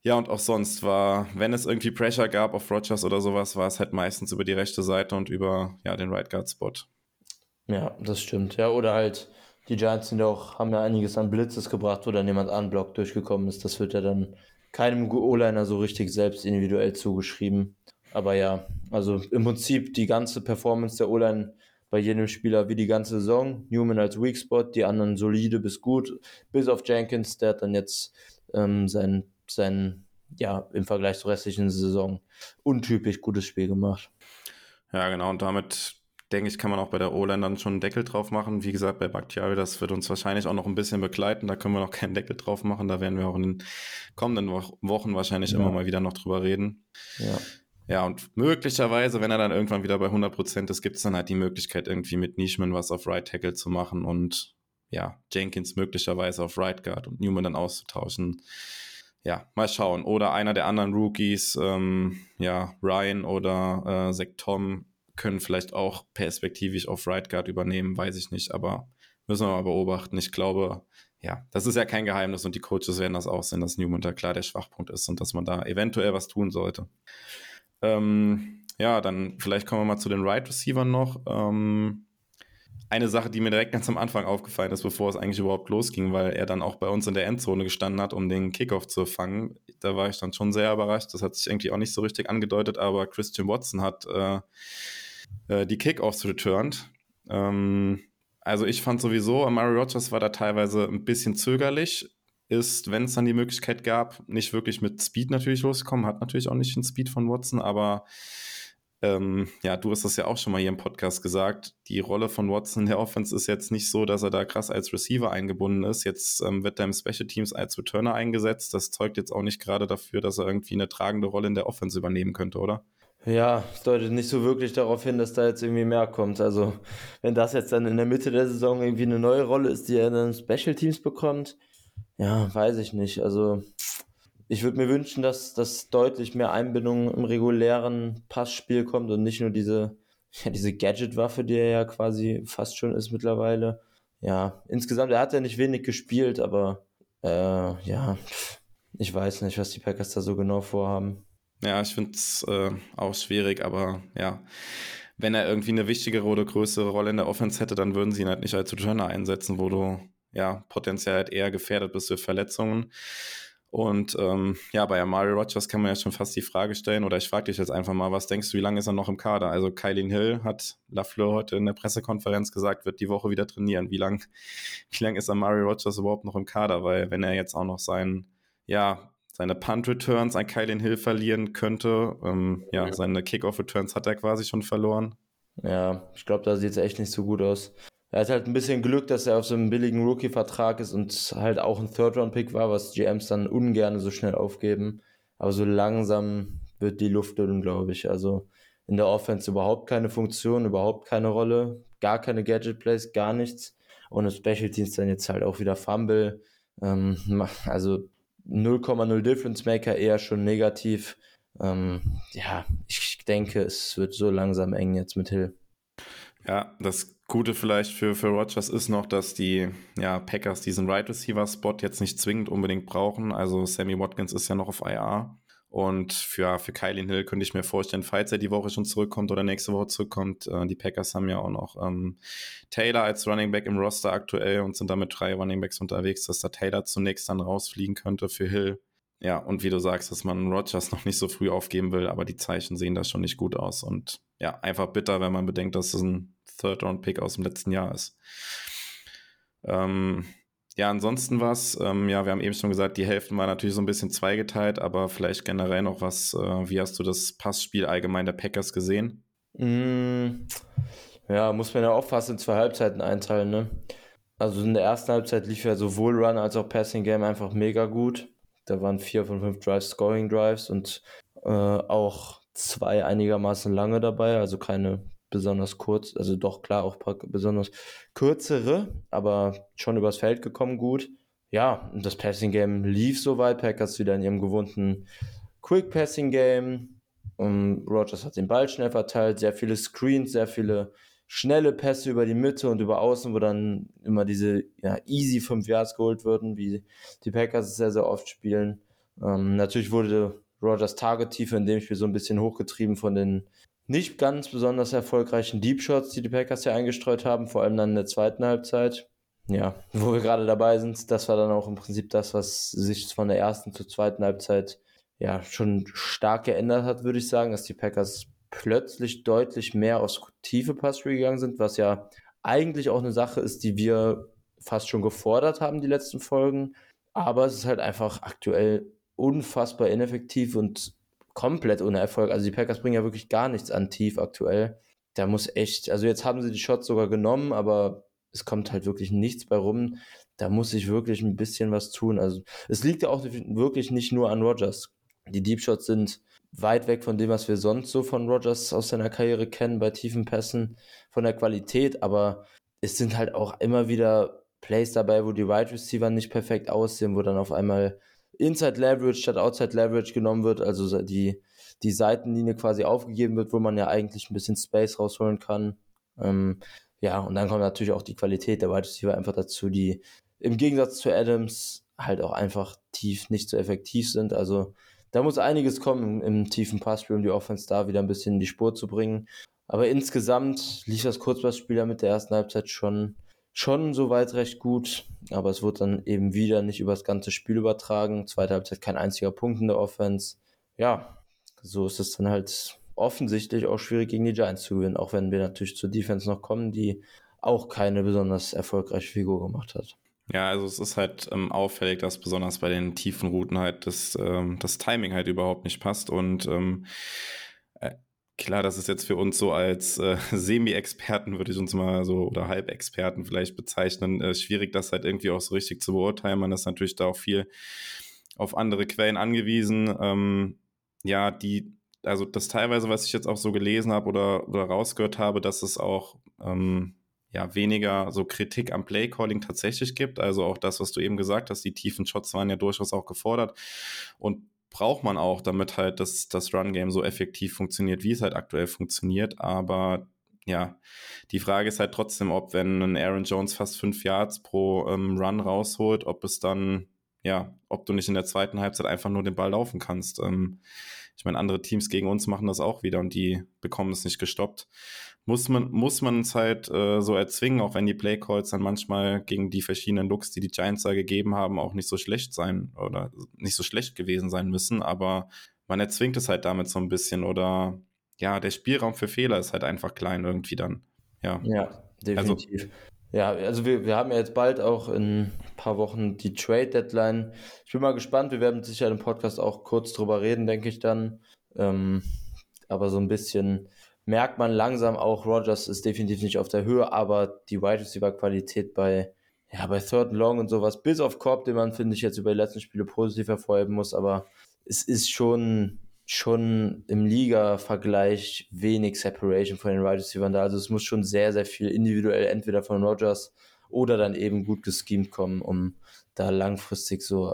Ja, und auch sonst war, wenn es irgendwie Pressure gab auf Rogers oder sowas, war es halt meistens über die rechte Seite und über ja, den Right Guard Spot.
Ja, das stimmt. Ja, oder halt, die Giants sind auch, haben ja einiges an Blitzes gebracht, wo dann jemand unblock durchgekommen ist. Das wird ja dann keinem O-Liner so richtig selbst individuell zugeschrieben. Aber ja, also im Prinzip die ganze Performance der O-Line bei jedem Spieler wie die ganze Saison. Newman als Weak Spot, die anderen solide bis gut, bis auf Jenkins, der hat dann jetzt ähm, sein, sein, ja, im Vergleich zur restlichen Saison untypisch gutes Spiel gemacht.
Ja, genau, und damit denke ich, kann man auch bei der O-Line dann schon einen Deckel drauf machen. Wie gesagt, bei Bakhtiari, das wird uns wahrscheinlich auch noch ein bisschen begleiten. Da können wir noch keinen Deckel drauf machen. Da werden wir auch in den kommenden Wochen wahrscheinlich ja. immer mal wieder noch drüber reden. Ja. Ja, und möglicherweise, wenn er dann irgendwann wieder bei 100% ist, gibt es dann halt die Möglichkeit, irgendwie mit Nischman was auf Right Tackle zu machen und ja, Jenkins möglicherweise auf Right Guard und Newman dann auszutauschen. Ja, mal schauen. Oder einer der anderen Rookies, ähm, ja, Ryan oder äh, Zach Tom können vielleicht auch perspektivisch auf Right Guard übernehmen, weiß ich nicht, aber müssen wir mal beobachten. Ich glaube, ja, das ist ja kein Geheimnis und die Coaches werden das auch sehen, dass Newman da klar der Schwachpunkt ist und dass man da eventuell was tun sollte. Ähm, ja, dann vielleicht kommen wir mal zu den Right Receivers noch. Ähm, eine Sache, die mir direkt ganz am Anfang aufgefallen ist, bevor es eigentlich überhaupt losging, weil er dann auch bei uns in der Endzone gestanden hat, um den Kickoff zu fangen. Da war ich dann schon sehr überrascht. Das hat sich irgendwie auch nicht so richtig angedeutet, aber Christian Watson hat äh, äh, die Kickoffs returned. Ähm, also ich fand sowieso, Amari Rogers war da teilweise ein bisschen zögerlich ist, wenn es dann die Möglichkeit gab, nicht wirklich mit Speed natürlich losgekommen, hat natürlich auch nicht den Speed von Watson, aber ähm, ja, du hast das ja auch schon mal hier im Podcast gesagt. Die Rolle von Watson in der Offense ist jetzt nicht so, dass er da krass als Receiver eingebunden ist. Jetzt ähm, wird er im Special Teams als Returner eingesetzt. Das zeugt jetzt auch nicht gerade dafür, dass er irgendwie eine tragende Rolle in der Offense übernehmen könnte, oder?
Ja, es deutet nicht so wirklich darauf hin, dass da jetzt irgendwie mehr kommt. Also, wenn das jetzt dann in der Mitte der Saison irgendwie eine neue Rolle ist, die er in den Special Teams bekommt, ja, weiß ich nicht. Also ich würde mir wünschen, dass, dass deutlich mehr Einbindung im regulären Passspiel kommt und nicht nur diese, ja, diese Gadget-Waffe, die er ja quasi fast schon ist mittlerweile. Ja, insgesamt, er hat ja nicht wenig gespielt, aber äh, ja, ich weiß nicht, was die Packers da so genau vorhaben.
Ja, ich finde es äh, auch schwierig, aber ja, wenn er irgendwie eine wichtigere oder größere Rolle in der Offense hätte, dann würden sie ihn halt nicht als Returner einsetzen, wo du ja, potenziell halt eher gefährdet bist für Verletzungen. Und ähm, ja, bei Amari Rogers kann man ja schon fast die Frage stellen, oder ich frage dich jetzt einfach mal, was denkst du, wie lange ist er noch im Kader? Also Kylin Hill hat Lafleur heute in der Pressekonferenz gesagt, wird die Woche wieder trainieren. Wie lang, wie lang ist Amari Rogers überhaupt noch im Kader? Weil wenn er jetzt auch noch sein, ja, seine Punt-Returns an Kylin Hill verlieren könnte, ähm, ja, seine Kickoff-Returns hat er quasi schon verloren.
Ja, ich glaube, da sieht es echt nicht so gut aus er hat halt ein bisschen Glück, dass er auf so einem billigen Rookie-Vertrag ist und halt auch ein Third-Round-Pick war, was GMs dann ungern so schnell aufgeben. Aber so langsam wird die Luft dünn, glaube ich. Also in der Offense überhaupt keine Funktion, überhaupt keine Rolle, gar keine Gadget-Plays, gar nichts. Und im Special Teams dann jetzt halt auch wieder Fumble. Ähm, also 0,0 Difference Maker eher schon negativ. Ähm, ja, ich denke, es wird so langsam eng jetzt mit Hill.
Ja, das Gute vielleicht für, für Rogers ist noch, dass die ja, Packers diesen Right Receiver Spot jetzt nicht zwingend unbedingt brauchen. Also Sammy Watkins ist ja noch auf IR. Und für, für Kylie Hill könnte ich mir vorstellen, falls er die Woche schon zurückkommt oder nächste Woche zurückkommt, äh, die Packers haben ja auch noch ähm, Taylor als Running Back im Roster aktuell und sind damit drei Running Backs unterwegs, dass da Taylor zunächst dann rausfliegen könnte für Hill. Ja, und wie du sagst, dass man Rogers noch nicht so früh aufgeben will, aber die Zeichen sehen da schon nicht gut aus. Und ja, einfach bitter, wenn man bedenkt, dass es ein Third-Round-Pick aus dem letzten Jahr ist. Ähm, ja, ansonsten was, ähm, ja, wir haben eben schon gesagt, die Hälften war natürlich so ein bisschen zweigeteilt, aber vielleicht generell noch was, äh, wie hast du das Passspiel allgemein der Packers gesehen?
Mm, ja, muss man ja auch fast in zwei Halbzeiten einteilen, ne? Also in der ersten Halbzeit lief ja sowohl Run als auch Passing Game einfach mega gut. Da waren vier von fünf Drives Scoring Drives und äh, auch zwei einigermaßen lange dabei, also keine besonders kurz, also doch klar auch besonders kürzere, aber schon übers Feld gekommen gut. Ja, das Passing Game lief soweit. Packers wieder in ihrem gewohnten Quick Passing Game. Und Rogers hat den Ball schnell verteilt, sehr viele Screens, sehr viele schnelle Pässe über die Mitte und über Außen, wo dann immer diese ja, easy 5 Yards geholt würden, wie die Packers es sehr, sehr oft spielen. Ähm, natürlich wurde Rogers Target-Tiefe in dem Spiel so ein bisschen hochgetrieben von den nicht ganz besonders erfolgreichen Deep Shots, die die Packers ja eingestreut haben, vor allem dann in der zweiten Halbzeit. Ja, wo wir gerade dabei sind, das war dann auch im Prinzip das, was sich von der ersten zur zweiten Halbzeit ja schon stark geändert hat, würde ich sagen, dass die Packers plötzlich deutlich mehr aufs tiefe Passspiel gegangen sind, was ja eigentlich auch eine Sache ist, die wir fast schon gefordert haben, die letzten Folgen. Aber es ist halt einfach aktuell unfassbar ineffektiv und komplett ohne Erfolg. Also die Packers bringen ja wirklich gar nichts an tief aktuell. Da muss echt, also jetzt haben sie die Shots sogar genommen, aber es kommt halt wirklich nichts bei rum. Da muss ich wirklich ein bisschen was tun. Also es liegt ja auch wirklich nicht nur an Rogers. Die Deep Shots sind weit weg von dem, was wir sonst so von Rogers aus seiner Karriere kennen bei tiefen Pässen, von der Qualität, aber es sind halt auch immer wieder Plays dabei, wo die Wide Receiver nicht perfekt aussehen, wo dann auf einmal Inside Leverage statt Outside Leverage genommen wird, also die, die Seitenlinie quasi aufgegeben wird, wo man ja eigentlich ein bisschen Space rausholen kann. Ähm, ja, und dann kommt natürlich auch die Qualität der Wide Receiver einfach dazu, die im Gegensatz zu Adams halt auch einfach tief nicht so effektiv sind. Also da muss einiges kommen im, tiefen Passspiel, um die Offense da wieder ein bisschen in die Spur zu bringen. Aber insgesamt lief das Kurzpassspiel ja mit der ersten Halbzeit schon schon soweit recht gut, aber es wird dann eben wieder nicht über das ganze Spiel übertragen. Zweite Halbzeit kein einziger Punkt in der Offense. Ja, so ist es dann halt offensichtlich auch schwierig gegen die Giants zu gewinnen, auch wenn wir natürlich zur Defense noch kommen, die auch keine besonders erfolgreiche Figur gemacht hat.
Ja, also es ist halt ähm, auffällig, dass besonders bei den tiefen Routen halt das, ähm, das Timing halt überhaupt nicht passt und ähm, Klar, das ist jetzt für uns so als äh, Semi-Experten, würde ich uns mal so, oder Halbexperten vielleicht bezeichnen, äh, schwierig, das halt irgendwie auch so richtig zu beurteilen. Man ist natürlich da auch viel auf andere Quellen angewiesen. Ähm, ja, die, also das teilweise, was ich jetzt auch so gelesen habe oder, oder rausgehört habe, dass es auch ähm, ja, weniger so Kritik am Playcalling tatsächlich gibt. Also auch das, was du eben gesagt hast, die tiefen Shots waren ja durchaus auch gefordert. Und braucht man auch, damit halt das, das Run-Game so effektiv funktioniert, wie es halt aktuell funktioniert. Aber ja, die Frage ist halt trotzdem, ob wenn ein Aaron Jones fast fünf Yards pro ähm, Run rausholt, ob es dann, ja, ob du nicht in der zweiten Halbzeit einfach nur den Ball laufen kannst. Ähm, ich meine, andere Teams gegen uns machen das auch wieder und die bekommen es nicht gestoppt muss man muss man es halt äh, so erzwingen, auch wenn die Playcalls dann manchmal gegen die verschiedenen Looks, die die Giants da gegeben haben, auch nicht so schlecht sein oder nicht so schlecht gewesen sein müssen, aber man erzwingt es halt damit so ein bisschen oder ja, der Spielraum für Fehler ist halt einfach klein irgendwie dann. Ja,
ja definitiv. Also, ja, also wir, wir haben ja jetzt bald auch in ein paar Wochen die Trade-Deadline. Ich bin mal gespannt, wir werden sicher im Podcast auch kurz drüber reden, denke ich dann. Ähm, aber so ein bisschen merkt man langsam auch, Rogers ist definitiv nicht auf der Höhe, aber die Wide Receiver Qualität bei, ja, bei Third and Long und sowas, bis auf Korb, den man, finde ich, jetzt über die letzten Spiele positiv hervorheben muss, aber es ist schon, schon im Liga-Vergleich wenig Separation von den Wide Receivers da. Also es muss schon sehr, sehr viel individuell entweder von Rogers oder dann eben gut geschemt kommen, um da langfristig so,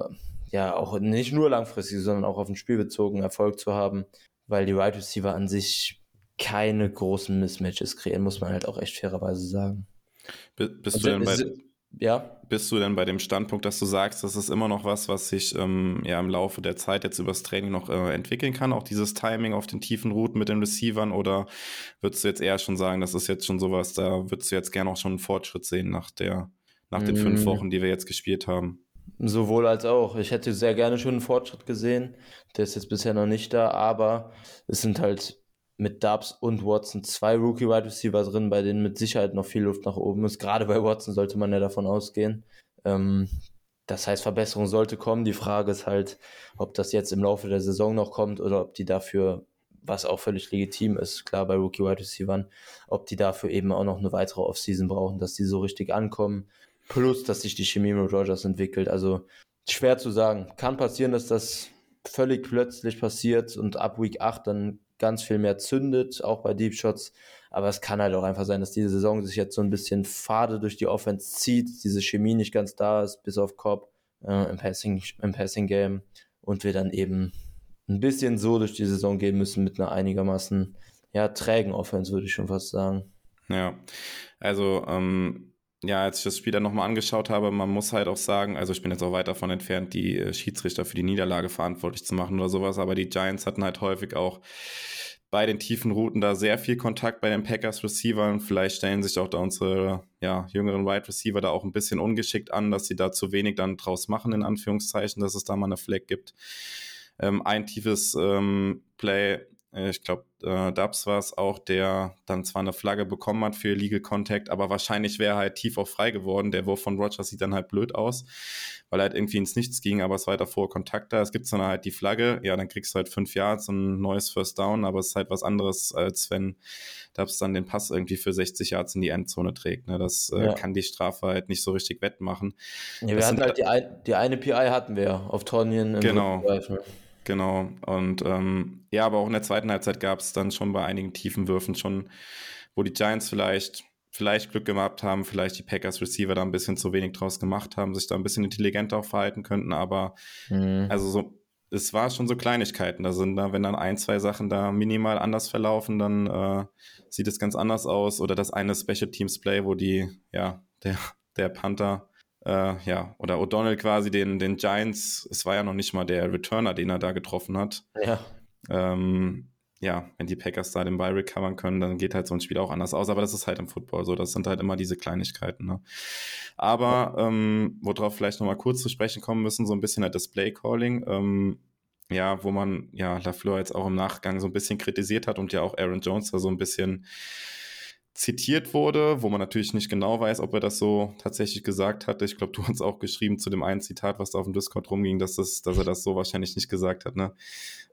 ja, auch nicht nur langfristig, sondern auch auf ein Spiel bezogen Erfolg zu haben, weil die Wide Receiver an sich keine großen Mismatches kreieren, muss man halt auch echt fairerweise sagen.
Bist also, du denn bei, ja. Bist du denn bei dem Standpunkt, dass du sagst, das ist immer noch was, was sich ähm, ja im Laufe der Zeit jetzt übers Training noch äh, entwickeln kann, auch dieses Timing auf den tiefen Routen mit den Receivern? Oder würdest du jetzt eher schon sagen, das ist jetzt schon sowas, da würdest du jetzt gerne auch schon einen Fortschritt sehen nach der, nach den mm. fünf Wochen, die wir jetzt gespielt haben?
Sowohl als auch. Ich hätte sehr gerne schon einen Fortschritt gesehen. Der ist jetzt bisher noch nicht da, aber es sind halt mit Dubs und Watson zwei Rookie-Wide Receiver drin, bei denen mit Sicherheit noch viel Luft nach oben ist. Gerade bei Watson sollte man ja davon ausgehen. Ähm, das heißt, Verbesserung sollte kommen. Die Frage ist halt, ob das jetzt im Laufe der Saison noch kommt oder ob die dafür, was auch völlig legitim ist, klar bei Rookie Wide Receivers, ob die dafür eben auch noch eine weitere Offseason brauchen, dass die so richtig ankommen. Plus, dass sich die Chemie mit Rogers entwickelt. Also schwer zu sagen. Kann passieren, dass das völlig plötzlich passiert und ab Week 8 dann ganz viel mehr zündet, auch bei Deep Shots. Aber es kann halt auch einfach sein, dass diese Saison sich jetzt so ein bisschen fade durch die Offense zieht, diese Chemie nicht ganz da ist, bis auf Cobb äh, im, Passing, im Passing Game und wir dann eben ein bisschen so durch die Saison gehen müssen mit einer einigermaßen ja, trägen Offense, würde ich schon fast sagen.
Ja, also ähm, ja, als ich das Spiel dann nochmal angeschaut habe, man muss halt auch sagen, also ich bin jetzt auch weit davon entfernt, die äh, Schiedsrichter für die Niederlage verantwortlich zu machen oder sowas, aber die Giants hatten halt häufig auch bei den tiefen Routen da sehr viel Kontakt bei den Packers Receivern. Vielleicht stellen sich auch da unsere ja, jüngeren Wide Receiver da auch ein bisschen ungeschickt an, dass sie da zu wenig dann draus machen, in Anführungszeichen, dass es da mal eine Flag gibt. Ähm, ein tiefes ähm, Play ich glaube, äh, Dubs war es auch, der dann zwar eine Flagge bekommen hat für Legal Contact, aber wahrscheinlich wäre halt tief auch frei geworden. Der Wurf von Rogers sieht dann halt blöd aus, weil er halt irgendwie ins Nichts ging, aber es war halt davor Kontakt da. Es gibt dann halt die Flagge, ja, dann kriegst du halt fünf Yards und ein neues First Down, aber es ist halt was anderes, als wenn Dubs dann den Pass irgendwie für 60 Yards in die Endzone trägt. Ne? Das äh, ja. kann die Strafe halt nicht so richtig wettmachen.
Ja, wir das hatten halt die, ein, die eine PI hatten wir auf Tonien.
Genau. Genau. Und ähm, ja, aber auch in der zweiten Halbzeit gab es dann schon bei einigen tiefen Würfen schon, wo die Giants vielleicht, vielleicht Glück gehabt haben, vielleicht die Packers Receiver da ein bisschen zu wenig draus gemacht haben, sich da ein bisschen intelligenter auch verhalten könnten. Aber mhm. also so, es war schon so Kleinigkeiten. Da sind da, wenn dann ein, zwei Sachen da minimal anders verlaufen, dann äh, sieht es ganz anders aus. Oder das eine Special Teams Play, wo die, ja, der, der Panther äh, ja, oder O'Donnell quasi den, den Giants, es war ja noch nicht mal der Returner, den er da getroffen hat.
Ja.
Ähm, ja, wenn die Packers da den Ball recovern können, dann geht halt so ein Spiel auch anders aus. Aber das ist halt im Football so. Das sind halt immer diese Kleinigkeiten. Ne? Aber ähm, worauf vielleicht nochmal kurz zu sprechen kommen müssen, so ein bisschen halt das Play-Calling. Ähm, ja, wo man ja LaFleur jetzt auch im Nachgang so ein bisschen kritisiert hat und ja auch Aaron Jones da so ein bisschen zitiert wurde, wo man natürlich nicht genau weiß, ob er das so tatsächlich gesagt hatte. Ich glaube, du hast auch geschrieben zu dem einen Zitat, was da auf dem Discord rumging, dass, das, dass er das so wahrscheinlich nicht gesagt hat. Ne?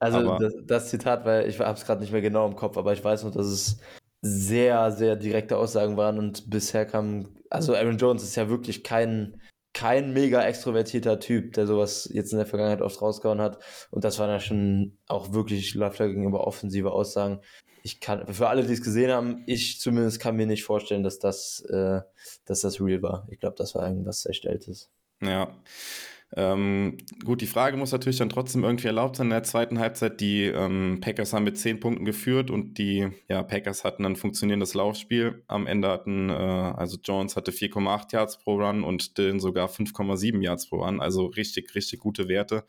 Also das, das, Zitat, weil ich habe es gerade nicht mehr genau im Kopf, aber ich weiß noch, dass es sehr, sehr direkte Aussagen waren und bisher kam, also Aaron Jones ist ja wirklich kein, kein mega extrovertierter Typ, der sowas jetzt in der Vergangenheit oft rausgehauen hat. Und das waren ja schon auch wirklich Lafler gegenüber offensive Aussagen ich kann, für alle, die es gesehen haben, ich zumindest kann mir nicht vorstellen, dass das, äh, dass das real war. Ich glaube, das war irgendwas Erstelltes.
Ja. Ähm, gut, die Frage muss natürlich dann trotzdem irgendwie erlaubt sein. In der zweiten Halbzeit, die ähm, Packers haben mit zehn Punkten geführt und die ja, Packers hatten ein funktionierendes Laufspiel. Am Ende hatten, äh, also Jones hatte 4,8 Yards pro Run und Dylan sogar 5,7 Yards pro Run. Also richtig, richtig gute Werte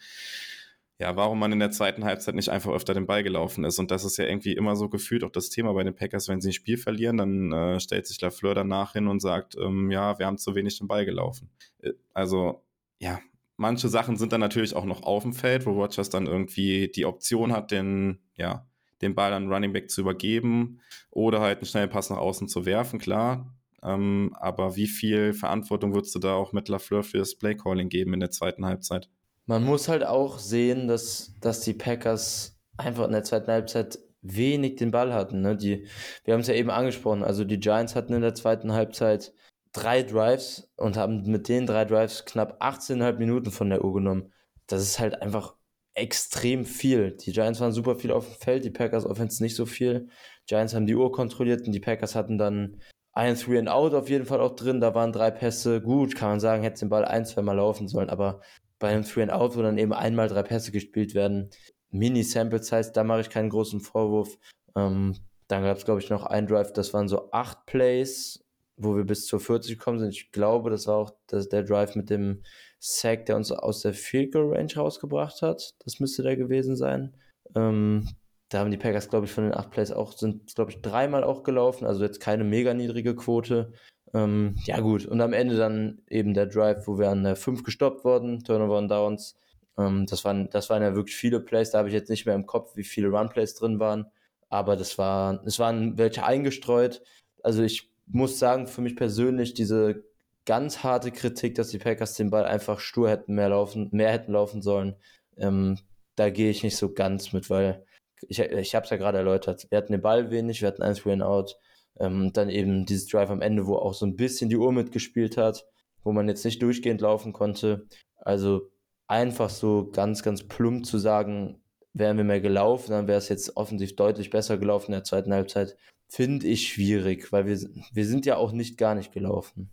ja, warum man in der zweiten Halbzeit nicht einfach öfter den Ball gelaufen ist. Und das ist ja irgendwie immer so gefühlt auch das Thema bei den Packers, wenn sie ein Spiel verlieren, dann äh, stellt sich Lafleur danach hin und sagt, ähm, ja, wir haben zu wenig den Ball gelaufen. Äh, also, ja, manche Sachen sind dann natürlich auch noch auf dem Feld, wo Rogers dann irgendwie die Option hat, den, ja, den Ball an Running Back zu übergeben oder halt einen schnellen Pass nach außen zu werfen, klar. Ähm, aber wie viel Verantwortung würdest du da auch mit Lafleur für das Playcalling geben in der zweiten Halbzeit?
Man muss halt auch sehen, dass, dass die Packers einfach in der zweiten Halbzeit wenig den Ball hatten. Ne? Die, wir haben es ja eben angesprochen, also die Giants hatten in der zweiten Halbzeit drei Drives und haben mit den drei Drives knapp 18,5 Minuten von der Uhr genommen. Das ist halt einfach extrem viel. Die Giants waren super viel auf dem Feld, die Packers Offense nicht so viel. Giants haben die Uhr kontrolliert und die Packers hatten dann ein Three and Out auf jeden Fall auch drin. Da waren drei Pässe. Gut, kann man sagen, hätte den Ball ein, zwei Mal laufen sollen, aber bei einem Three and Out, wo dann eben einmal drei Pässe gespielt werden, Mini-Sample Size, da mache ich keinen großen Vorwurf. Ähm, dann gab es, glaube ich, noch ein Drive, das waren so acht Plays, wo wir bis zur 40 gekommen sind. Ich glaube, das war auch das, der Drive mit dem Sack, der uns aus der Field Goal Range rausgebracht hat. Das müsste der gewesen sein. Ähm, da haben die Packers, glaube ich, von den acht Plays auch, sind, glaube ich, dreimal auch gelaufen, also jetzt keine mega niedrige Quote. Ähm, ja, gut. Und am Ende dann eben der Drive, wo wir an der 5 gestoppt wurden, Turnover und Downs. Ähm, das, waren, das waren ja wirklich viele Plays, da habe ich jetzt nicht mehr im Kopf, wie viele Run-Plays drin waren. Aber das war, es waren welche eingestreut. Also ich muss sagen, für mich persönlich diese ganz harte Kritik, dass die Packers den Ball einfach stur hätten mehr laufen, mehr hätten laufen sollen. Ähm, da gehe ich nicht so ganz mit, weil ich, ich habe es ja gerade erläutert. Wir hatten den Ball wenig, wir hatten eins Win Out. Ähm, dann eben dieses Drive am Ende, wo auch so ein bisschen die Uhr mitgespielt hat, wo man jetzt nicht durchgehend laufen konnte. Also einfach so ganz, ganz plump zu sagen, wären wir mehr gelaufen, dann wäre es jetzt offensiv deutlich besser gelaufen in der zweiten Halbzeit. Finde ich schwierig, weil wir, wir sind ja auch nicht gar nicht gelaufen.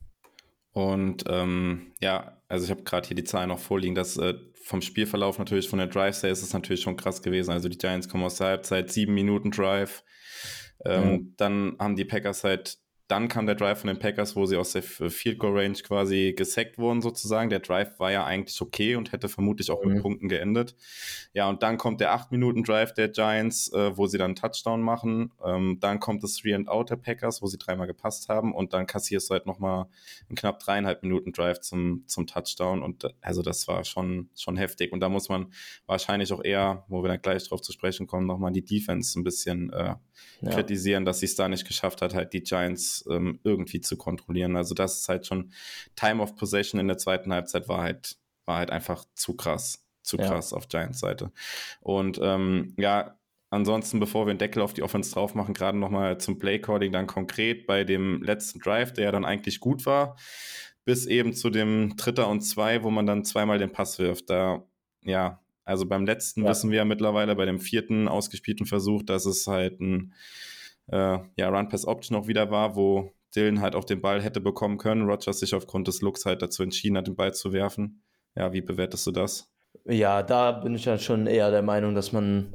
Und ähm, ja, also ich habe gerade hier die Zahlen noch vorliegen, dass äh, vom Spielverlauf natürlich von der Drive Say ist es natürlich schon krass gewesen. Also die Giants kommen aus der Halbzeit, sieben Minuten Drive. Ähm, mhm. Dann haben die Packers halt dann kam der Drive von den Packers, wo sie aus der Field Goal Range quasi gesackt wurden sozusagen. Der Drive war ja eigentlich okay und hätte vermutlich auch mhm. mit Punkten geendet. Ja, und dann kommt der 8 Minuten Drive der Giants, äh, wo sie dann einen Touchdown machen. Ähm, dann kommt das Three and Out der Packers, wo sie dreimal gepasst haben und dann kassierst du halt nochmal einen knapp dreieinhalb Minuten Drive zum, zum Touchdown und also das war schon, schon heftig und da muss man wahrscheinlich auch eher, wo wir dann gleich drauf zu sprechen kommen, nochmal die Defense ein bisschen äh, ja. kritisieren, dass sie es da nicht geschafft hat, halt die Giants ähm, irgendwie zu kontrollieren. Also das ist halt schon Time of Possession in der zweiten Halbzeit war halt, war halt einfach zu krass, zu ja. krass auf Giants Seite. Und ähm, ja, ansonsten, bevor wir den Deckel auf die Offense drauf machen, gerade nochmal zum Play-Calling dann konkret bei dem letzten Drive, der ja dann eigentlich gut war, bis eben zu dem Dritter und Zwei, wo man dann zweimal den Pass wirft. Da, ja, also beim letzten ja. wissen wir ja mittlerweile, bei dem vierten ausgespielten Versuch, dass es halt ein äh, ja, Run-Pass-Option auch wieder war, wo Dylan halt auch den Ball hätte bekommen können. Rogers sich aufgrund des Looks halt dazu entschieden hat, den Ball zu werfen. Ja, wie bewertest du das?
Ja, da bin ich dann schon eher der Meinung, dass man,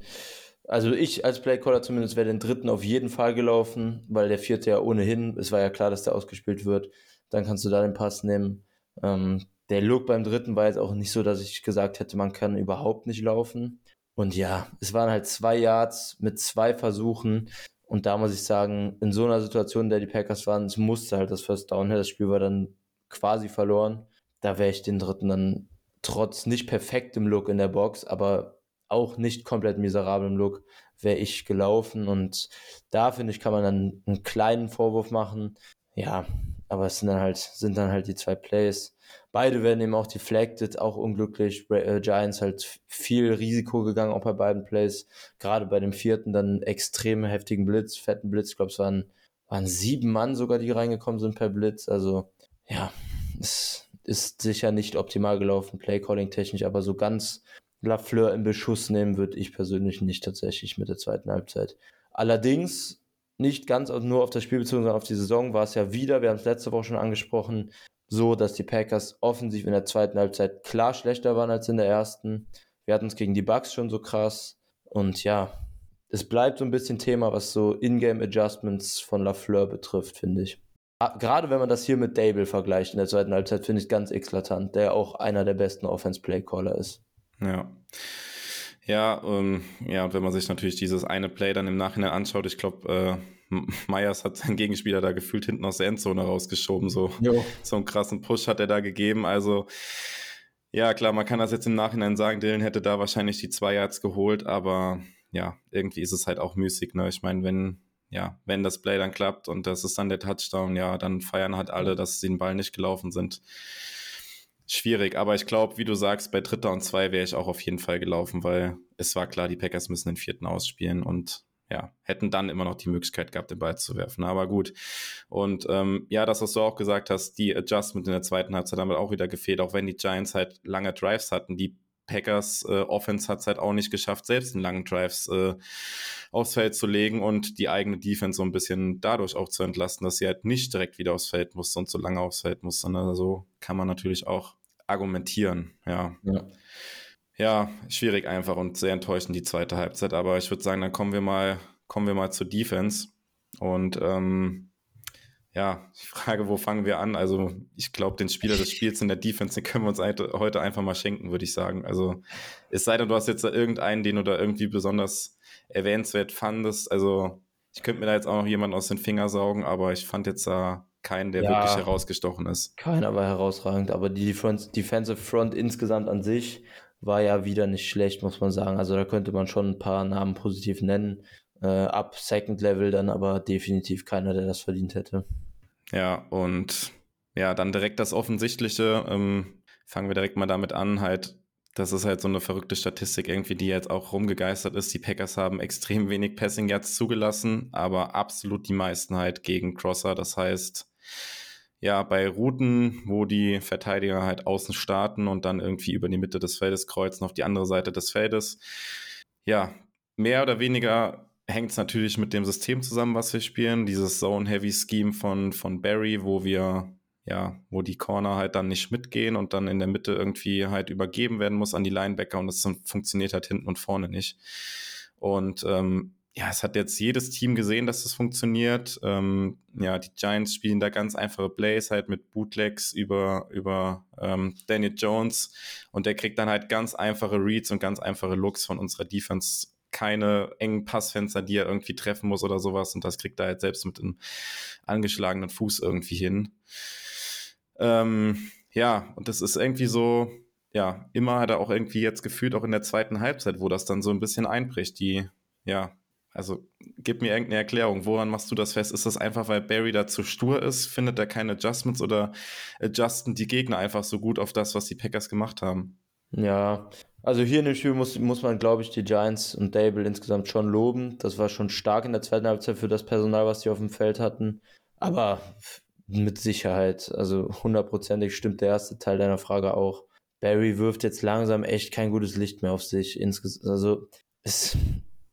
also ich als Playcaller zumindest wäre den dritten auf jeden Fall gelaufen, weil der vierte ja ohnehin, es war ja klar, dass der ausgespielt wird. Dann kannst du da den Pass nehmen. Ähm, der Look beim dritten war jetzt auch nicht so, dass ich gesagt hätte, man kann überhaupt nicht laufen. Und ja, es waren halt zwei Yards mit zwei Versuchen. Und da muss ich sagen, in so einer Situation, in der die Packers waren, es musste halt das First Down. Das Spiel war dann quasi verloren. Da wäre ich den dritten dann trotz nicht perfektem Look in der Box, aber auch nicht komplett miserablem Look, wäre ich gelaufen. Und da finde ich, kann man dann einen kleinen Vorwurf machen. Ja, aber es sind dann halt, sind dann halt die zwei Plays. Beide werden eben auch deflected, auch unglücklich. Äh, Giants halt viel Risiko gegangen, auch bei beiden Plays. Gerade bei dem vierten dann extrem heftigen Blitz, fetten Blitz. Ich glaube, es waren, waren sieben Mann sogar, die reingekommen sind per Blitz. Also, ja, es ist sicher nicht optimal gelaufen, Playcalling technisch, aber so ganz Lafleur im Beschuss nehmen würde ich persönlich nicht tatsächlich mit der zweiten Halbzeit. Allerdings nicht ganz nur auf das Spiel bezogen, sondern auf die Saison war es ja wieder, wir haben es letzte Woche schon angesprochen, so, dass die Packers offensiv in der zweiten Halbzeit klar schlechter waren als in der ersten. Wir hatten es gegen die Bucks schon so krass. Und ja, es bleibt so ein bisschen Thema, was so Ingame Adjustments von Lafleur betrifft, finde ich. Gerade wenn man das hier mit Dable vergleicht in der zweiten Halbzeit, finde ich es ganz eklatant, der auch einer der besten Offense-Play-Caller ist.
Ja. Ja, ähm, ja, wenn man sich natürlich dieses eine Play dann im Nachhinein anschaut, ich glaube, äh, Meyers hat seinen Gegenspieler da gefühlt hinten aus der Endzone rausgeschoben. So, so einen krassen Push hat er da gegeben. Also, ja, klar, man kann das jetzt im Nachhinein sagen, Dylan hätte da wahrscheinlich die zwei Yards geholt, aber ja, irgendwie ist es halt auch müßig. Ne? Ich meine, wenn, ja, wenn das Play dann klappt und das ist dann der Touchdown, ja, dann feiern halt alle, dass sie den Ball nicht gelaufen sind. Schwierig, aber ich glaube, wie du sagst, bei Dritter und Zwei wäre ich auch auf jeden Fall gelaufen, weil es war klar, die Packers müssen den vierten ausspielen und ja, hätten dann immer noch die Möglichkeit gehabt, den Ball zu werfen. Aber gut. Und ähm, ja, das, was du auch gesagt hast, die Adjustment in der zweiten Halbzeit haben auch wieder gefehlt, auch wenn die Giants halt lange Drives hatten. Die Packers äh, Offense hat es halt auch nicht geschafft, selbst in langen Drives äh, aufs Feld zu legen und die eigene Defense so ein bisschen dadurch auch zu entlasten, dass sie halt nicht direkt wieder aufs Feld musste und so lange aufs Feld musste. Also so kann man natürlich auch argumentieren, ja. ja. Ja, schwierig einfach und sehr enttäuschend die zweite Halbzeit. Aber ich würde sagen, dann kommen wir mal, kommen wir mal zur Defense. Und ähm, ja, die Frage, wo fangen wir an? Also, ich glaube, den Spieler des Spiels in der Defense, den können wir uns heute einfach mal schenken, würde ich sagen. Also, es sei denn, du hast jetzt da irgendeinen, den du da irgendwie besonders erwähnenswert fandest. Also, ich könnte mir da jetzt auch noch jemanden aus den Fingern saugen, aber ich fand jetzt da keinen, der ja, wirklich herausgestochen ist.
Keiner war herausragend, aber die Defensive Front insgesamt an sich war ja wieder nicht schlecht, muss man sagen. Also da könnte man schon ein paar Namen positiv nennen. Äh, ab Second Level dann aber definitiv keiner, der das verdient hätte.
Ja, und ja, dann direkt das Offensichtliche. Ähm, fangen wir direkt mal damit an, halt, das ist halt so eine verrückte Statistik irgendwie, die jetzt auch rumgegeistert ist. Die Packers haben extrem wenig Passing Yards zugelassen, aber absolut die meisten halt gegen Crosser. Das heißt, ja, bei Routen, wo die Verteidiger halt außen starten und dann irgendwie über die Mitte des Feldes kreuzen auf die andere Seite des Feldes. Ja, mehr oder weniger hängt es natürlich mit dem System zusammen, was wir spielen. Dieses Zone-Heavy-Scheme von, von Barry, wo wir, ja, wo die Corner halt dann nicht mitgehen und dann in der Mitte irgendwie halt übergeben werden muss an die Linebacker und das funktioniert halt hinten und vorne nicht. Und ähm, ja, es hat jetzt jedes Team gesehen, dass das funktioniert. Ähm, ja, die Giants spielen da ganz einfache Plays halt mit Bootlegs über, über ähm, Daniel Jones und der kriegt dann halt ganz einfache Reads und ganz einfache Looks von unserer Defense. Keine engen Passfenster, die er irgendwie treffen muss oder sowas und das kriegt er halt selbst mit einem angeschlagenen Fuß irgendwie hin. Ähm, ja, und das ist irgendwie so, ja, immer hat er auch irgendwie jetzt gefühlt, auch in der zweiten Halbzeit, wo das dann so ein bisschen einbricht. Die, ja, also gib mir irgendeine Erklärung. Woran machst du das fest? Ist das einfach, weil Barry da zu stur ist? Findet er keine Adjustments oder adjusten die Gegner einfach so gut auf das, was die Packers gemacht haben?
Ja, also hier in dem Spiel muss, muss man, glaube ich, die Giants und Dable insgesamt schon loben. Das war schon stark in der zweiten Halbzeit für das Personal, was die auf dem Feld hatten. Aber mit Sicherheit, also hundertprozentig stimmt der erste Teil deiner Frage auch. Barry wirft jetzt langsam echt kein gutes Licht mehr auf sich. Also es,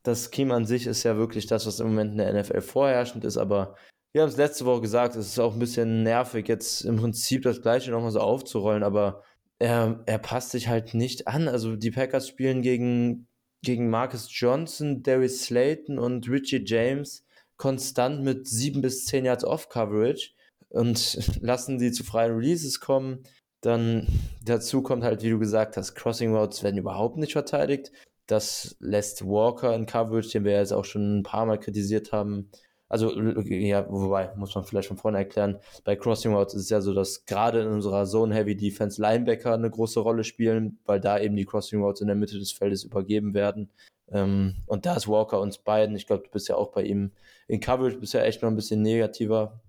das Scheme an sich ist ja wirklich das, was im Moment in der NFL vorherrschend ist, aber wir haben es letzte Woche gesagt, es ist auch ein bisschen nervig, jetzt im Prinzip das Gleiche nochmal so aufzurollen, aber er, er passt sich halt nicht an. Also die Packers spielen gegen, gegen Marcus Johnson, Darius Slayton und Richie James konstant mit sieben bis zehn Yards Off-Coverage und lassen sie zu freien Releases kommen. Dann dazu kommt halt, wie du gesagt hast, Crossing Routes werden überhaupt nicht verteidigt. Das lässt Walker in Coverage, den wir jetzt auch schon ein paar Mal kritisiert haben. Also, ja, wobei, muss man vielleicht von vorne erklären, bei Crossing Routes ist es ja so, dass gerade in unserer Zone-Heavy-Defense Linebacker eine große Rolle spielen, weil da eben die Crossing Routes in der Mitte des Feldes übergeben werden. Ähm, und da ist Walker uns beiden, ich glaube, du bist ja auch bei ihm in Coverage bisher echt noch ein bisschen negativer.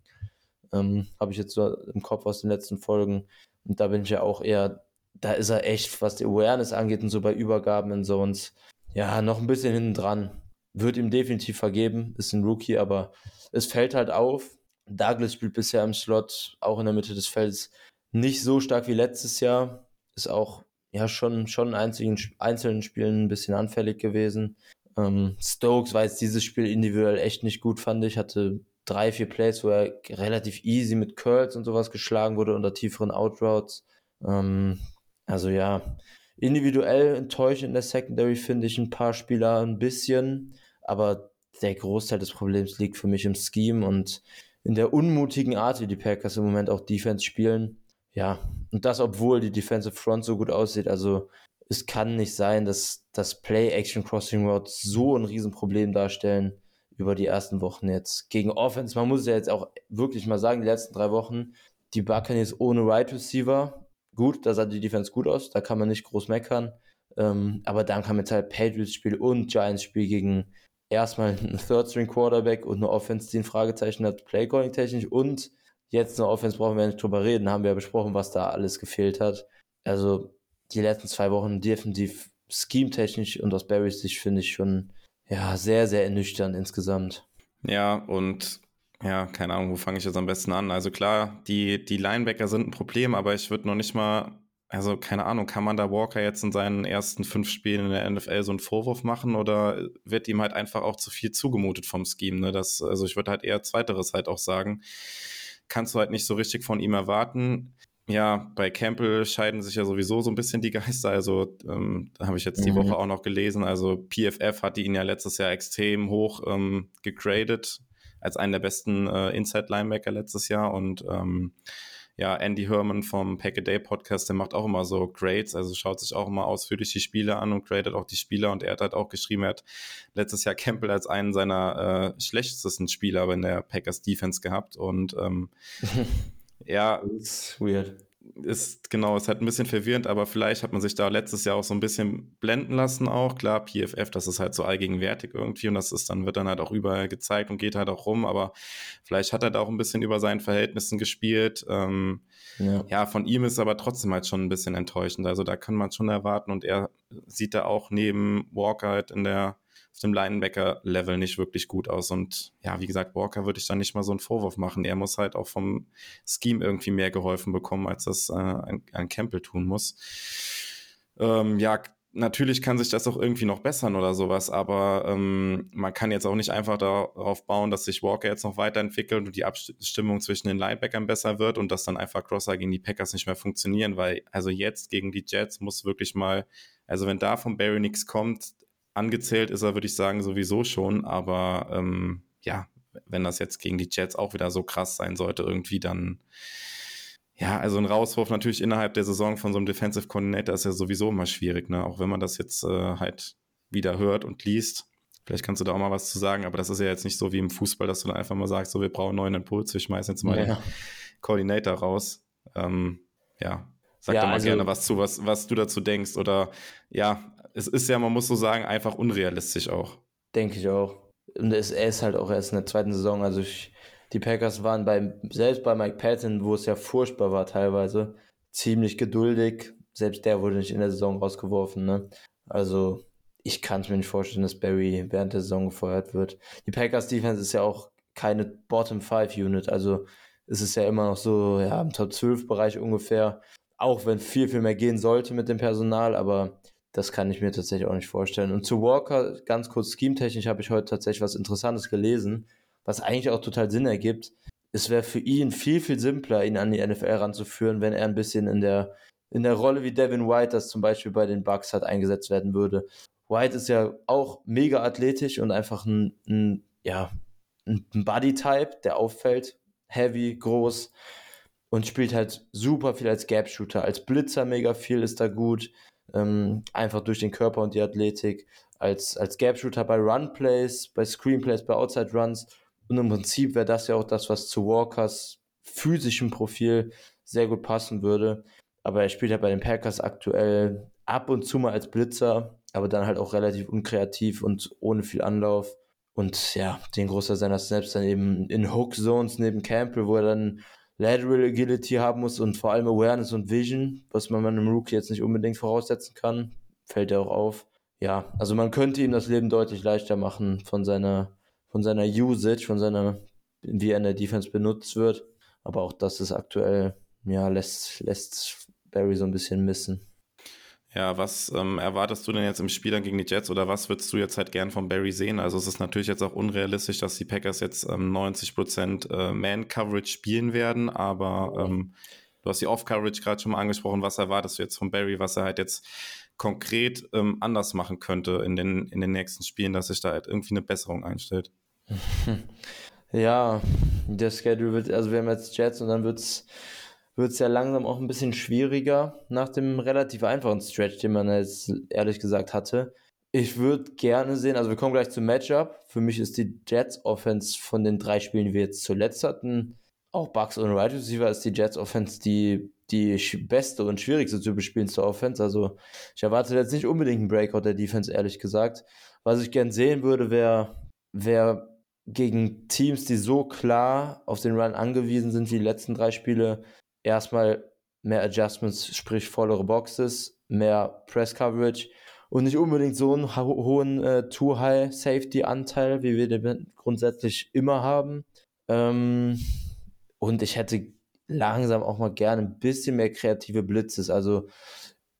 Ähm, Habe ich jetzt so im Kopf aus den letzten Folgen. Und da bin ich ja auch eher da ist er echt, was die Awareness angeht und so bei Übergaben in Zones, ja, noch ein bisschen hinten dran. Wird ihm definitiv vergeben, ist ein Rookie, aber es fällt halt auf. Douglas spielt bisher im Slot, auch in der Mitte des Felds, nicht so stark wie letztes Jahr. Ist auch ja schon, schon in einzigen, einzelnen Spielen ein bisschen anfällig gewesen. Ähm, Stokes war jetzt dieses Spiel individuell echt nicht gut, fand ich. Hatte drei, vier Plays, wo er relativ easy mit Curls und sowas geschlagen wurde unter tieferen Outroutes. Ähm, also ja, individuell enttäuschend in der Secondary finde ich ein paar Spieler ein bisschen, aber der Großteil des Problems liegt für mich im Scheme und in der unmutigen Art, wie die Packers im Moment auch Defense spielen. Ja, und das, obwohl die Defensive Front so gut aussieht. Also es kann nicht sein, dass das Play-Action-Crossing Routes so ein Riesenproblem darstellen über die ersten Wochen jetzt. Gegen Offense, man muss ja jetzt auch wirklich mal sagen, die letzten drei Wochen, die Buccaneers ohne Right Receiver gut, da sah die Defense gut aus, da kann man nicht groß meckern. Ähm, aber dann kam jetzt halt Patriots-Spiel und Giants-Spiel gegen erstmal einen Third-String-Quarterback und eine Offense, die ein Fragezeichen hat, Play-Calling-technisch und jetzt eine Offense brauchen wir nicht drüber reden, haben wir ja besprochen, was da alles gefehlt hat. Also die letzten zwei Wochen defensiv scheme-technisch und aus Barrys Sicht finde ich schon ja, sehr, sehr ernüchternd insgesamt.
Ja, und ja, keine Ahnung, wo fange ich jetzt am besten an? Also klar, die, die Linebacker sind ein Problem, aber ich würde noch nicht mal, also keine Ahnung, kann man da Walker jetzt in seinen ersten fünf Spielen in der NFL so einen Vorwurf machen oder wird ihm halt einfach auch zu viel zugemutet vom Scheme? Ne? Das, also ich würde halt eher zweiteres halt auch sagen. Kannst du halt nicht so richtig von ihm erwarten. Ja, bei Campbell scheiden sich ja sowieso so ein bisschen die Geister. Also, ähm, da habe ich jetzt die mhm. Woche auch noch gelesen. Also, PFF hatte ihn ja letztes Jahr extrem hoch ähm, gegradet als einen der besten äh, Inside-Linebacker letztes Jahr. Und ähm, ja, Andy Herman vom Pack a Day Podcast, der macht auch immer so Grades, also schaut sich auch immer ausführlich die Spiele an und gradet auch die Spieler. Und er hat halt auch geschrieben, er hat letztes Jahr Campbell als einen seiner äh, schlechtesten Spieler in der Packers Defense gehabt. Und ähm, ja,
ist weird.
Ist genau, ist halt ein bisschen verwirrend, aber vielleicht hat man sich da letztes Jahr auch so ein bisschen blenden lassen auch. Klar, PFF, das ist halt so allgegenwärtig irgendwie und das ist dann, wird dann halt auch überall gezeigt und geht halt auch rum, aber vielleicht hat er da auch ein bisschen über seinen Verhältnissen gespielt. Ähm,
Ja.
ja, von ihm ist aber trotzdem halt schon ein bisschen enttäuschend. Also da kann man schon erwarten und er sieht da auch neben Walker halt in der auf dem Linebacker-Level nicht wirklich gut aus. Und ja, wie gesagt, Walker würde ich da nicht mal so einen Vorwurf machen. Er muss halt auch vom Scheme irgendwie mehr geholfen bekommen, als das äh, ein, ein Campbell tun muss. Ähm, ja, natürlich kann sich das auch irgendwie noch bessern oder sowas, aber ähm, man kann jetzt auch nicht einfach darauf bauen, dass sich Walker jetzt noch weiterentwickelt und die Abstimmung zwischen den Linebackern besser wird und dass dann einfach Crosser gegen die Packers nicht mehr funktionieren, weil also jetzt gegen die Jets muss wirklich mal, also wenn da von Barry nichts kommt, angezählt ist er, würde ich sagen, sowieso schon, aber ähm, ja, wenn das jetzt gegen die Jets auch wieder so krass sein sollte, irgendwie dann ja, also ein Rauswurf natürlich innerhalb der Saison von so einem Defensive Coordinator ist ja sowieso immer schwierig, ne? Auch wenn man das jetzt äh, halt wieder hört und liest. Vielleicht kannst du da auch mal was zu sagen, aber das ist ja jetzt nicht so wie im Fußball, dass du dann einfach mal sagst, so wir brauchen einen neuen Impuls, wir schmeißen jetzt mal
Ja.
den Coordinator raus. Ähm, ja, sag
Ja,
doch mal
also-
gerne was zu, was, was du dazu denkst. Oder ja, es ist ja, man muss so sagen, einfach unrealistisch auch.
Denke ich auch. Und es, ist halt auch erst in der zweiten Saison. Also ich, die Packers waren beim, selbst bei Mike Patton, wo es ja furchtbar war teilweise, ziemlich geduldig. Selbst der wurde nicht in der Saison rausgeworfen. Ne? Also ich kann es mir nicht vorstellen, dass Barry während der Saison gefeuert wird. Die Packers Defense ist ja auch keine Bottom 5 Unit. Also es ist ja immer noch so, ja, im Top 12 Bereich ungefähr. Auch wenn viel, viel mehr gehen sollte mit dem Personal, aber das kann ich mir tatsächlich auch nicht vorstellen. Und zu Walker, ganz kurz scheme-technisch, habe ich heute tatsächlich was Interessantes gelesen, was eigentlich auch total Sinn ergibt. Es wäre für ihn viel, viel simpler, ihn an die NFL ranzuführen, wenn er ein bisschen in der, in der Rolle wie Devin White, das zum Beispiel bei den Bucks hat, eingesetzt werden würde. White ist ja auch mega athletisch und einfach ein, ein ja, ein Body-Type, der auffällt. Heavy, groß und spielt halt super viel als Gap-Shooter. Als Blitzer mega viel ist da gut. Ähm, einfach durch den Körper und die Athletik. Als, als Gap-Shooter bei Run-Plays, bei Screen-Plays, bei Outside-Runs. Und im Prinzip wäre das ja auch das, was zu Walkers physischem Profil sehr gut passen würde. Aber er spielt halt bei den Packers aktuell ab und zu mal als Blitzer, aber dann halt auch relativ unkreativ und ohne viel Anlauf. Und ja, den Großteil seiner Snaps dann eben in Hook Zones neben Campbell, wo er dann Lateral Agility haben muss und vor allem Awareness und Vision, was man einem Rookie jetzt nicht unbedingt voraussetzen kann, fällt er auch auf. Ja, also man könnte ihm das Leben deutlich leichter machen von seiner, von seiner Usage, von seiner, wie er in der Defense benutzt wird. Aber auch das ist aktuell, ja, lässt, lässt Barry so ein bisschen missen.
Ja, was ähm, erwartest du denn jetzt im Spiel dann gegen die Jets oder was würdest du jetzt halt gern von Barry sehen? Also es ist natürlich jetzt auch unrealistisch, dass die Packers jetzt ähm, 90% äh, Man-Coverage spielen werden, aber ähm, du hast die Off-Coverage gerade schon mal angesprochen. Was erwartest du jetzt von Barry, was er halt jetzt konkret ähm, anders machen könnte in den, in den nächsten Spielen, dass sich da halt irgendwie eine Besserung einstellt?
Ja, der Schedule wird, also wir haben jetzt Jets und dann wird's wird's ja langsam auch ein bisschen schwieriger nach dem relativ einfachen Stretch, den man jetzt ehrlich gesagt hatte. Ich würde gerne sehen, also wir kommen gleich zum Matchup. Für mich ist die Jets Offense von den drei Spielen, die wir jetzt zuletzt hatten, auch Bucks und Right Receiver ist die Jets Offense die, die beste und schwierigste zu bespielendste Offense. Also ich erwarte jetzt nicht unbedingt einen Breakout der Defense, ehrlich gesagt. Was ich gern sehen würde, wäre wär gegen Teams, die so klar auf den Run angewiesen sind wie die letzten drei Spiele, erstmal mehr Adjustments, sprich vollere Boxes, mehr Press Coverage und nicht unbedingt so einen ho hohen äh, Too High Safety Anteil, wie wir den grundsätzlich immer haben. Ähm, und ich hätte langsam auch mal gerne ein bisschen mehr kreative Blitzes. Also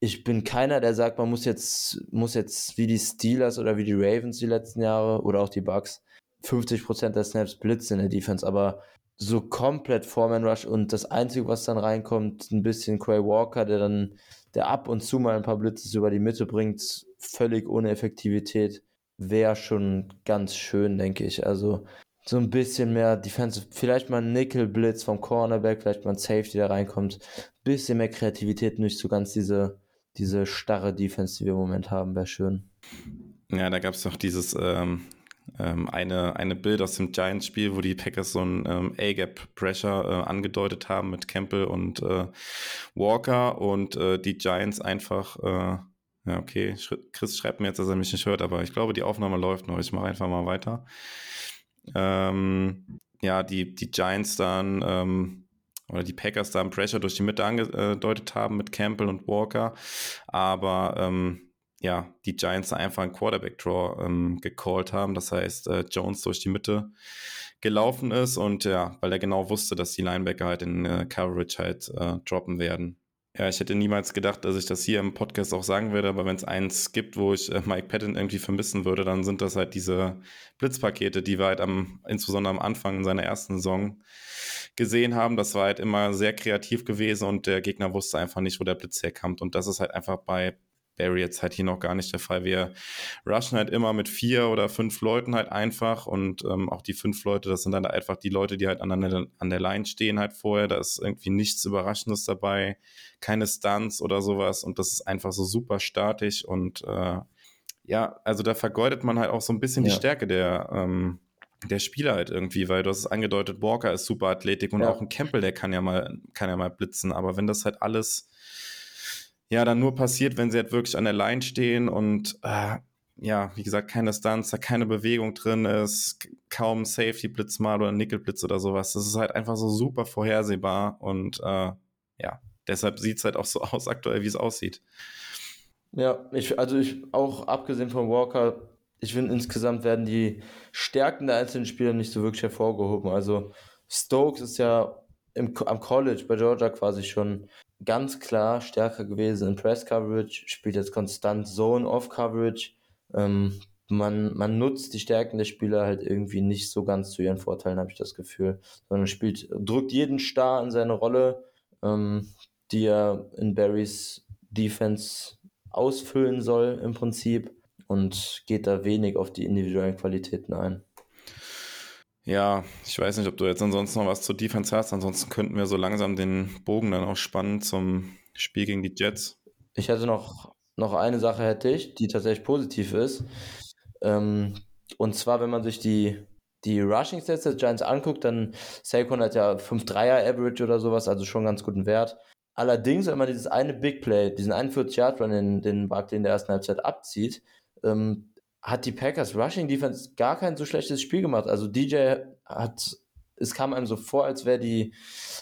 ich bin keiner, der sagt, man muss jetzt, muss jetzt wie die Steelers oder wie die Ravens die letzten Jahre oder auch die Bucks 50% der Snaps blitzen in der Defense, aber so komplett Foreman Rush und das Einzige, was dann reinkommt, ein bisschen Quay Walker, der dann, der ab und zu mal ein paar Blitzes über die Mitte bringt, völlig ohne Effektivität, wäre schon ganz schön, denke ich. Also so ein bisschen mehr Defensive, vielleicht mal ein Nickel-Blitz vom Cornerback, vielleicht mal ein Safety, der reinkommt. Bisschen mehr Kreativität, nicht so ganz diese, diese starre Defense, die wir im Moment haben, wäre schön.
Ja, da gab es doch dieses ähm, ähm, eine, eine Bild aus dem Giants-Spiel, wo die Packers so ein ähm, A-Gap-Pressure äh, angedeutet haben mit Campbell und äh, Walker und äh, die Giants einfach, äh, ja, okay, Chris schreibt mir jetzt, dass er mich nicht hört, aber ich glaube, die Aufnahme läuft noch. Ich mache einfach mal weiter. Ähm, ja, die, die Giants dann ähm, oder die Packers da einen Pressure durch die Mitte angedeutet haben mit Campbell und Walker, aber ähm, ja, die Giants einfach einen Quarterback-Draw ähm, gecallt haben. Das heißt, äh, Jones durch die Mitte gelaufen ist und ja, weil er genau wusste, dass die Linebacker halt in äh, Coverage halt äh, droppen werden. Ja, ich hätte niemals gedacht, dass ich das hier im Podcast auch sagen würde, aber wenn es eins gibt, wo ich äh, Mike Patton irgendwie vermissen würde, dann sind das halt diese Blitzpakete, die wir halt am, insbesondere am Anfang in seiner ersten Saison gesehen haben. Das war halt immer sehr kreativ gewesen und der Gegner wusste einfach nicht, wo der Blitz herkommt. Und das ist halt einfach bei Barry jetzt halt hier noch gar nicht der Fall. Wir rushen halt immer mit vier oder fünf Leuten halt einfach und ähm, auch die fünf Leute, das sind dann einfach die Leute, die halt an der, an der Line stehen halt vorher. Da ist irgendwie nichts Überraschendes dabei, keine Stunts oder sowas und das ist einfach so super statisch und äh, ja, also da vergeudet man halt auch so ein bisschen ja. die Stärke der, ähm, der Spieler halt irgendwie, weil du hast es angedeutet, Walker ist super Athletik und ja. auch ein Campbell, der kann ja mal, kann ja mal blitzen, aber wenn das halt alles ja dann nur passiert, wenn sie halt wirklich an der Line stehen und äh, ja, wie gesagt, keine Stunts, da keine Bewegung drin ist, kaum Safety-Blitz mal oder Nickel-Blitz oder sowas. Das ist halt einfach so super vorhersehbar und äh, ja, deshalb sieht es halt auch so aus aktuell, wie es aussieht.
Ja, ich, also ich, auch abgesehen von Walker, ich finde insgesamt werden die Stärken der einzelnen Spieler nicht so wirklich hervorgehoben. Also Stokes ist ja im, am College bei Georgia quasi schon ganz klar stärker gewesen in Press Coverage, spielt jetzt konstant Zone Off Coverage. Ähm, man, man nutzt die Stärken der Spieler halt irgendwie nicht so ganz zu ihren Vorteilen, habe ich das Gefühl, sondern spielt, drückt jeden Star in seine Rolle, ähm, die er in Barrys Defense ausfüllen soll im Prinzip und geht da wenig auf die individuellen Qualitäten ein.
Ja, ich weiß nicht, ob du jetzt ansonsten noch was zur Defense hast. Ansonsten könnten wir so langsam den Bogen dann auch spannen zum Spiel gegen die Jets.
Ich hätte noch, noch eine Sache hätte ich, die tatsächlich positiv ist. Ähm, und zwar, wenn man sich die, die Rushing Stats der Giants anguckt, dann Saquon hat ja 5-3er Average oder sowas, also schon ganz guten Wert. Allerdings, wenn man dieses eine Big Play, diesen 41-Yard-Run, den, den Barkley in der ersten Halbzeit abzieht, ähm, hat die Packers Rushing Defense gar kein so schlechtes Spiel gemacht. Also DJ hat, es kam einem so vor, als wäre die,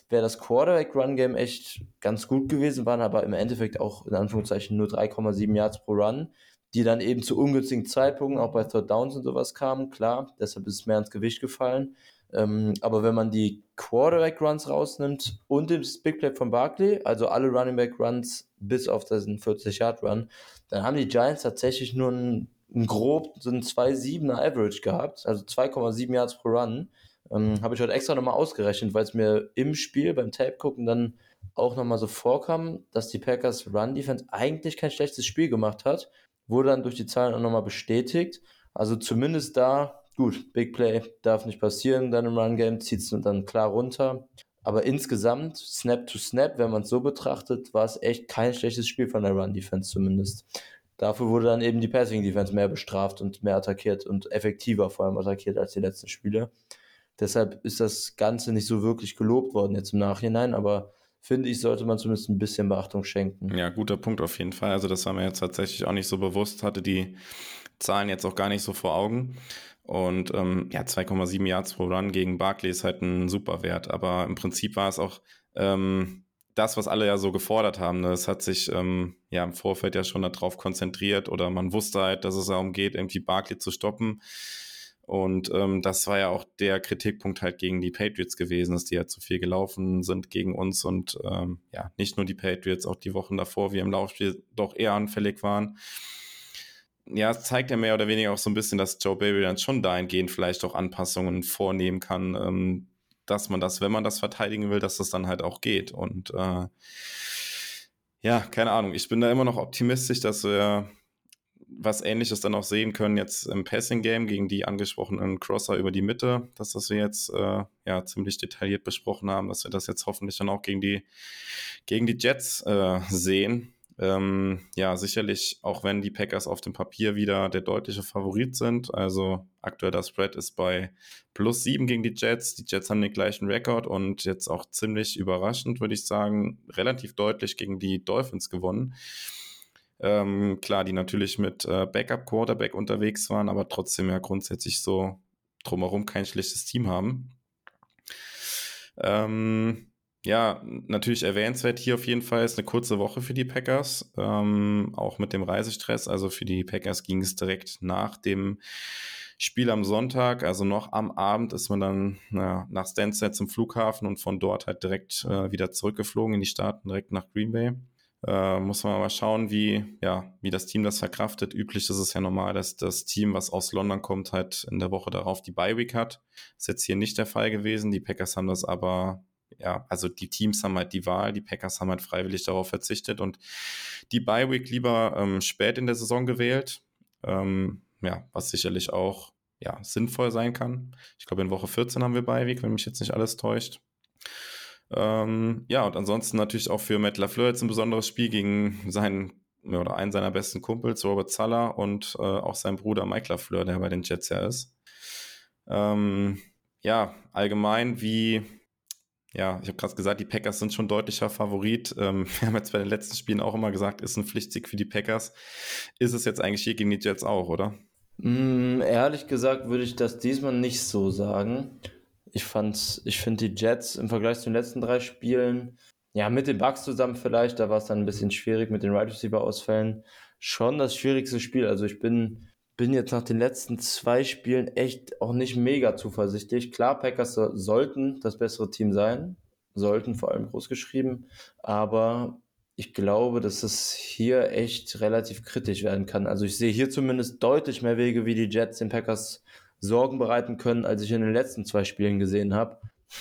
wäre das Quarterback Run Game echt ganz gut gewesen, waren aber im Endeffekt auch in Anführungszeichen nur 3,7 Yards pro Run, die dann eben zu ungünstigen Zeitpunkten auch bei Third Downs und sowas kamen. Klar, deshalb ist es mehr ins Gewicht gefallen. Ähm, aber wenn man die Quarterback Runs rausnimmt und den Big Play von Barkley, also alle Running Back Runs bis auf diesen 40 Yard Run, dann haben die Giants tatsächlich nur ein grob ein 2,7er Average gehabt, also 2,7 Yards pro Run. Ähm, Habe ich heute extra nochmal ausgerechnet, weil es mir im Spiel beim Tape gucken dann auch nochmal so vorkam, dass die Packers Run Defense eigentlich kein schlechtes Spiel gemacht hat. Wurde dann durch die Zahlen auch nochmal bestätigt. Also zumindest da, gut, Big Play darf nicht passieren, dann im Run Game zieht es dann klar runter. Aber insgesamt, Snap to Snap, wenn man es so betrachtet, war es echt kein schlechtes Spiel von der Run Defense zumindest. Dafür wurde dann eben die Passing Defense mehr bestraft und mehr attackiert und effektiver vor allem attackiert als die letzten Spiele. Deshalb ist das Ganze nicht so wirklich gelobt worden jetzt im Nachhinein, aber finde ich, sollte man zumindest ein bisschen Beachtung schenken.
Ja, guter Punkt auf jeden Fall. Also das war mir jetzt tatsächlich auch nicht so bewusst, hatte die Zahlen jetzt auch gar nicht so vor Augen. Und ähm, ja, 2,7 Yards pro Run gegen Barkley ist halt ein super Wert. Aber im Prinzip war es auch ähm, das, was alle ja so gefordert haben, ne, das hat sich ähm, ja im Vorfeld ja schon darauf konzentriert oder man wusste halt, dass es darum geht, irgendwie Barkley zu stoppen. Und ähm, das war ja auch der Kritikpunkt halt gegen die Patriots gewesen, dass die halt zu viel gelaufen sind gegen uns und ähm, ja, nicht nur die Patriots, auch die Wochen davor, wie im Laufspiel doch eher anfällig waren. Ja, es zeigt ja mehr oder weniger auch so ein bisschen, dass Joe Baby dann schon dahingehend vielleicht auch Anpassungen vornehmen kann, ähm, dass man das, wenn man das verteidigen will, dass das dann halt auch geht. Und äh, ja, keine Ahnung, ich bin da immer noch optimistisch, dass wir was ähnliches dann auch sehen können jetzt im Passing Game gegen die angesprochenen Crosser über die Mitte, dass das wir jetzt äh, ja ziemlich detailliert besprochen haben, dass wir das jetzt hoffentlich dann auch gegen die gegen die Jets äh, sehen. Ähm, ja, sicherlich, auch wenn die Packers auf dem Papier wieder der deutliche Favorit sind. Also aktuell das Spread ist bei plus sieben gegen die Jets. Die Jets haben den gleichen Rekord und jetzt auch ziemlich überraschend, würde ich sagen, relativ deutlich gegen die Dolphins gewonnen. Ähm, klar, die natürlich mit äh, Backup-Quarterback unterwegs waren, aber trotzdem ja grundsätzlich so drumherum kein schlechtes Team haben. Ähm, ja, natürlich erwähnenswert hier auf jeden Fall ist eine kurze Woche für die Packers, ähm, auch mit dem Reisestress. Also für die Packers ging es direkt nach dem Spiel am Sonntag, also noch am Abend ist man dann na, nach Stansted zum Flughafen und von dort halt direkt äh, wieder zurückgeflogen in die Staaten, direkt nach Green Bay. Äh, muss man mal schauen, wie, ja, wie das Team das verkraftet. Üblich ist es ja normal, dass das Team, was aus London kommt, halt in der Woche darauf die Bye Week hat. Ist jetzt hier nicht der Fall gewesen. Die Packers haben das aber, ja, also die Teams haben halt die Wahl, die Packers haben halt freiwillig darauf verzichtet und die Bye Week lieber ähm, spät in der Saison gewählt. Ähm, ja, was sicherlich auch ja, sinnvoll sein kann. Ich glaube, in Woche 14 haben wir Bye Week, wenn mich jetzt nicht alles täuscht. Ähm, ja, und ansonsten natürlich auch für Matt LaFleur jetzt ein besonderes Spiel gegen seinen oder einen seiner besten Kumpels, Robert Zaller, und äh, auch sein Bruder Mike LaFleur, der bei den Jets ja ist. Ähm, ja, allgemein wie, ja, ich habe gerade gesagt, die Packers sind schon deutlicher Favorit. Ähm, wir haben jetzt bei den letzten Spielen auch immer gesagt, ist ein Pflichtsieg für die Packers. Ist es jetzt eigentlich hier gegen die Jets auch, oder?
Mm, ehrlich gesagt würde ich das diesmal nicht so sagen. Ich ich finde die Jets im Vergleich zu den letzten drei Spielen, ja, mit den Bucks zusammen vielleicht, da war es dann ein bisschen schwierig mit den Right Receiver Ausfällen, schon das schwierigste Spiel. Also ich bin, bin jetzt nach den letzten zwei Spielen echt auch nicht mega zuversichtlich. Klar, Packers sollten das bessere Team sein, sollten vor allem groß geschrieben, aber ich glaube, dass es hier echt relativ kritisch werden kann. Also ich sehe hier zumindest deutlich mehr Wege, wie die Jets den Packers Sorgen bereiten können, als ich in den letzten zwei Spielen gesehen habe.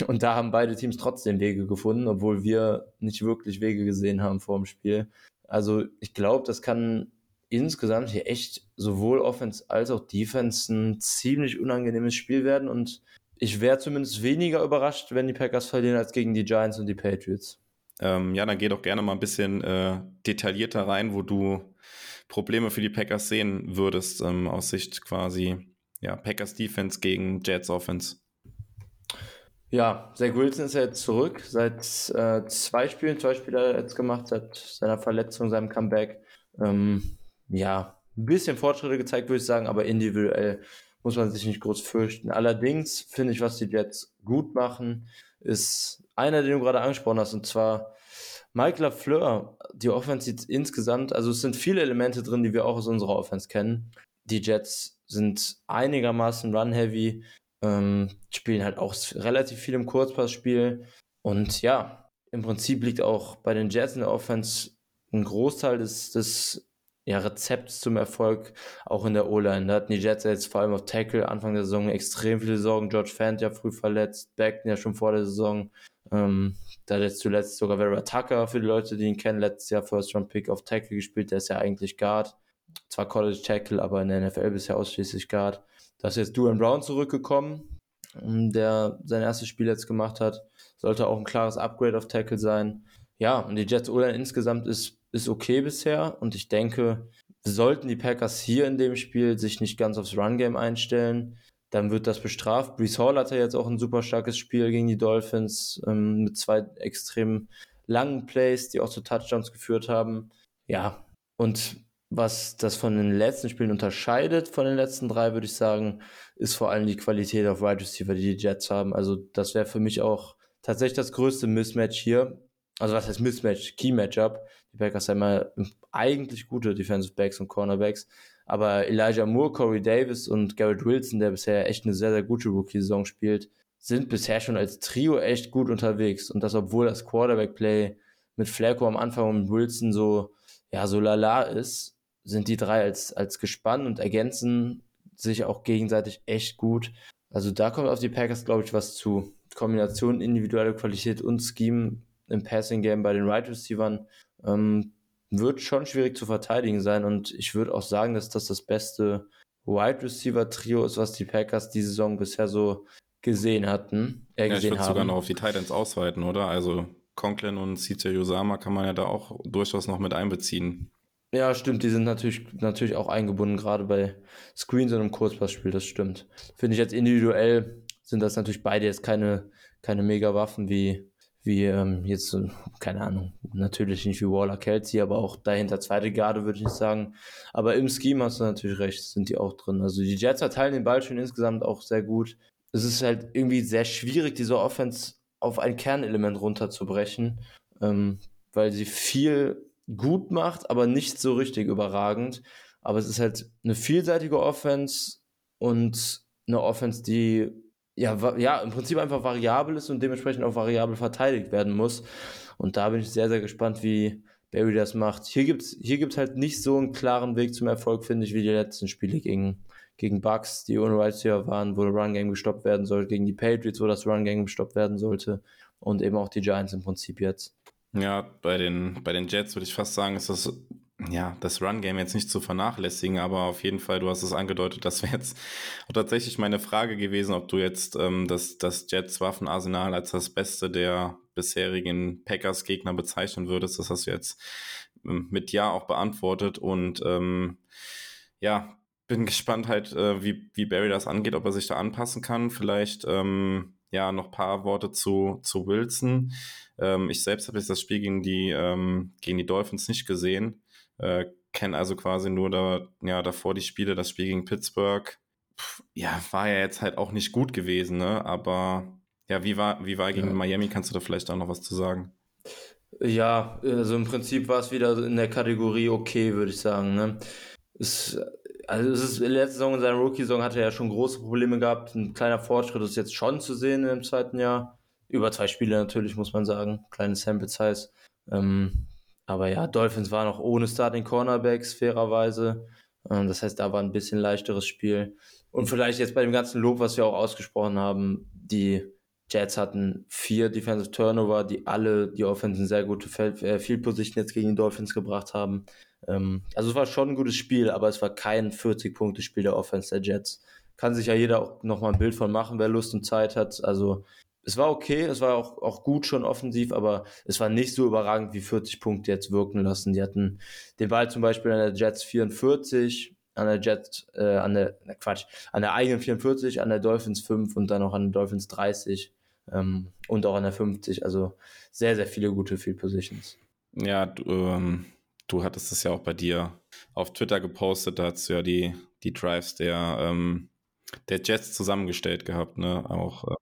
Und da haben beide Teams trotzdem Wege gefunden, obwohl wir nicht wirklich Wege gesehen haben vor dem Spiel. Also ich glaube, das kann insgesamt hier echt sowohl Offense als auch Defense ein ziemlich unangenehmes Spiel werden. Und ich wäre zumindest weniger überrascht, wenn die Packers verlieren, als gegen die Giants und die Patriots.
Ähm, ja, dann geh doch gerne mal ein bisschen äh, detaillierter rein, wo du Probleme für die Packers sehen würdest, ähm, aus Sicht quasi ja, Packers Defense gegen Jets Offense.
Ja, Zach Wilson ist ja jetzt zurück. Seit äh, zwei Spielen, zwei Spiele jetzt gemacht, seit seiner Verletzung, seinem Comeback. Ähm, ja, ein bisschen Fortschritte gezeigt, würde ich sagen, aber individuell muss man sich nicht groß fürchten. Allerdings finde ich, was die Jets gut machen, ist einer, den du gerade angesprochen hast, und zwar Mike LaFleur. Die Offense sieht insgesamt, also es sind viele Elemente drin, die wir auch aus unserer Offense kennen. Die Jets sind einigermaßen run-heavy, ähm, spielen halt auch relativ viel im Kurzpassspiel. Und ja, im Prinzip liegt auch bei den Jets in der Offense ein Großteil des, des ja, Rezepts zum Erfolg auch in der O-Line. Da hatten die Jets jetzt vor allem auf Tackle Anfang der Saison extrem viele Sorgen. George Fant ja früh verletzt, Beckton ja schon vor der Saison. Ähm, da hat jetzt zuletzt sogar Vera Tucker für die Leute, die ihn kennen, letztes Jahr First Round Pick auf Tackle gespielt. Der ist ja eigentlich Guard zwar College Tackle, aber in der NFL bisher ausschließlich Guard. Da ist jetzt Duane Brown zurückgekommen, der sein erstes Spiel jetzt gemacht hat. Sollte auch ein klares Upgrade auf Tackle sein. Ja, und die Jets O-Line insgesamt ist, ist okay bisher und ich denke, sollten die Packers hier in dem Spiel sich nicht ganz aufs Run-Game einstellen, dann wird das bestraft. Brees Hall hatte jetzt auch ein super starkes Spiel gegen die Dolphins ähm, mit zwei extrem langen Plays, die auch zu Touchdowns geführt haben. Ja, und was das von den letzten Spielen unterscheidet, von den letzten drei, würde ich sagen, ist vor allem die Qualität auf Wide Receiver, die die Jets haben. Also das wäre für mich auch tatsächlich das größte Mismatch hier. Also was heißt Mismatch? Key Matchup. Die Packers haben ja eigentlich gute Defensive Backs und Cornerbacks. Aber Elijah Moore, Corey Davis und Garrett Wilson, der bisher echt eine sehr, sehr gute Rookie-Saison spielt, sind bisher schon als Trio echt gut unterwegs. Und das, obwohl das Quarterback-Play mit Flacco am Anfang und Wilson so, ja, so lala ist, sind die drei als, als Gespann und ergänzen sich auch gegenseitig echt gut. Also da kommt auf die Packers, glaube ich, was zu. Kombination individuelle Qualität und Scheme im Passing Game bei den Right Receivern ähm, wird schon schwierig zu verteidigen sein und ich würde auch sagen, dass das das beste Wide Receiver Trio ist, was die Packers diese Saison bisher so gesehen hatten.
Äh, ja, ich würde sogar noch auf die Titans ausweiten, oder? Also Conklin und CJ Usama kann man ja da auch durchaus noch mit einbeziehen.
Ja, stimmt, die sind natürlich, natürlich auch eingebunden, gerade bei Screens und im Kurzpassspiel, das stimmt. Finde ich jetzt individuell sind das natürlich beide jetzt keine, keine Mega-Waffen wie, wie ähm, jetzt, keine Ahnung, natürlich nicht wie Waller Kelsey, aber auch dahinter zweite Garde, würde ich nicht sagen. Aber im Scheme hast du natürlich recht, sind die auch drin. Also die Jets verteilen den Ball schon insgesamt auch sehr gut. Es ist halt irgendwie sehr schwierig, diese Offense auf ein Kernelement runterzubrechen, ähm, weil sie viel gut macht, aber nicht so richtig überragend. Aber es ist halt eine vielseitige Offense und eine Offense, die ja, ja im Prinzip einfach variabel ist und dementsprechend auch variabel verteidigt werden muss. Und da bin ich sehr, sehr gespannt, wie Barry das macht. Hier gibt es hier gibt's halt nicht so einen klaren Weg zum Erfolg, finde ich, wie die letzten Spiele gegen, gegen Bucks, die ohne Wide waren, wo der Run Game gestoppt werden sollte, gegen die Patriots, wo das Run Game gestoppt werden sollte und eben auch die Giants im Prinzip jetzt.
Ja, bei den, bei den Jets würde ich fast sagen, ist das ja, das Run-Game jetzt nicht zu vernachlässigen, aber auf jeden Fall, du hast es angedeutet, das wäre jetzt tatsächlich meine Frage gewesen, ob du jetzt ähm, das, das Jets-Waffenarsenal als das Beste der bisherigen Packers-Gegner bezeichnen würdest. Das hast du jetzt ähm, mit Ja auch beantwortet und ähm, ja, bin gespannt halt, äh, wie, wie Barry das angeht, ob er sich da anpassen kann. Vielleicht ähm, ja noch paar Worte zu, zu Wilson. Ähm, ich selbst habe jetzt das Spiel gegen die, ähm, gegen die Dolphins nicht gesehen. Äh, kenne also quasi nur da, ja, davor die Spiele, das Spiel gegen Pittsburgh. Pff, ja, war ja jetzt halt auch nicht gut gewesen, ne? Aber ja, wie war, wie war gegen ja. Miami? Kannst du da vielleicht auch noch was zu sagen?
Ja, also im Prinzip war es wieder in der Kategorie okay, würde ich sagen. Ne? Es, also es ist in der letzten Saison, in seiner Rookie-Saison hat er ja schon große Probleme gehabt. Ein kleiner Fortschritt ist jetzt schon zu sehen im zweiten Jahr. Über zwei Spiele natürlich, muss man sagen. Kleine Sample Size. Ähm, aber ja, Dolphins waren auch ohne Starting Cornerbacks, fairerweise. Ähm, das heißt, da war ein bisschen leichteres Spiel. Und vielleicht jetzt bei dem ganzen Lob, was wir auch ausgesprochen haben, die Jets hatten vier Defensive Turnover, die alle die Offense in sehr gute äh, Field Position jetzt gegen die Dolphins gebracht haben. Ähm, also es war schon ein gutes Spiel, aber es war kein 40-Punkte-Spiel der Offense der Jets. Kann sich ja jeder auch nochmal ein Bild von machen, wer Lust und Zeit hat. Also es war okay, es war auch, auch gut schon offensiv, aber es war nicht so überragend, wie 40 Punkte jetzt wirken lassen. Die hatten den Ball zum Beispiel an der Jets 44, an der Jets, äh, an der, na Quatsch, an der eigenen 44, an der Dolphins 5 und dann auch an der Dolphins 30 ähm, und auch an der 50. Also sehr, sehr viele gute Field Positions.
Ja, du, ähm, du hattest es ja auch bei dir auf Twitter gepostet, da hast du ja die, die Drives der, ähm, der Jets zusammengestellt gehabt, ne? Auch äh,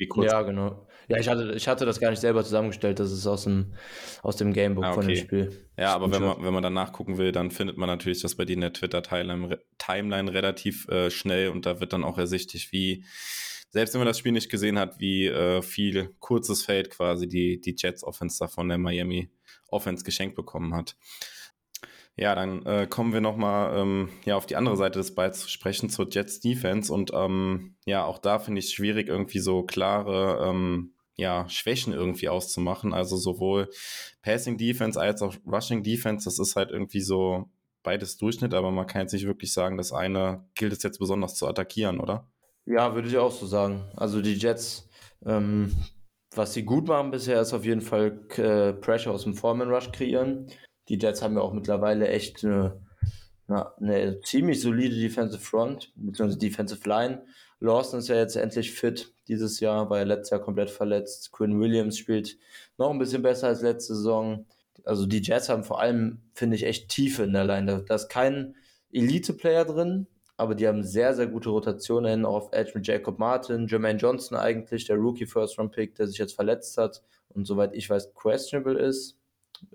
wie kurz? Ja, genau. Ja, ich hatte, ich hatte das gar nicht selber zusammengestellt, das ist aus dem, aus dem Gamebook ah, okay. von dem Spiel.
Ja, aber wenn man, wenn man dann nachgucken will, dann findet man natürlich das bei dir in der Twitter-Timeline relativ äh, schnell und da wird dann auch ersichtlich, wie, selbst wenn man das Spiel nicht gesehen hat, wie äh, viel kurzes Feld quasi die, die Jets-Offense da von der Miami Offense geschenkt bekommen hat. Ja, dann äh, kommen wir nochmal ähm, ja, auf die andere Seite des Balls zu sprechen, zur Jets Defense. Und ähm, ja, auch da finde ich es schwierig, irgendwie so klare ähm, ja, Schwächen irgendwie auszumachen. Also sowohl Passing Defense als auch Rushing Defense, das ist halt irgendwie so beides Durchschnitt, aber man kann jetzt nicht wirklich sagen, das eine gilt es jetzt besonders zu attackieren, oder?
Ja, würde ich auch so sagen. Also die Jets, ähm, was sie gut machen bisher, ist auf jeden Fall äh, Pressure aus dem Foreman Rush kreieren die Jets haben ja auch mittlerweile echt eine, eine, ziemlich solide Defensive Front, beziehungsweise Defensive Line. Lawson ist ja jetzt endlich fit dieses Jahr, war ja letztes Jahr komplett verletzt. Quinn Williams spielt noch ein bisschen besser als letzte Saison. Also die Jets haben vor allem, finde ich, echt Tiefe in der Line. Da ist kein Elite-Player drin, aber die haben sehr, sehr gute Rotationen auf Edge mit Jacob Martin, Jermaine Johnson eigentlich, der Rookie First Round Pick, der sich jetzt verletzt hat und soweit ich weiß questionable ist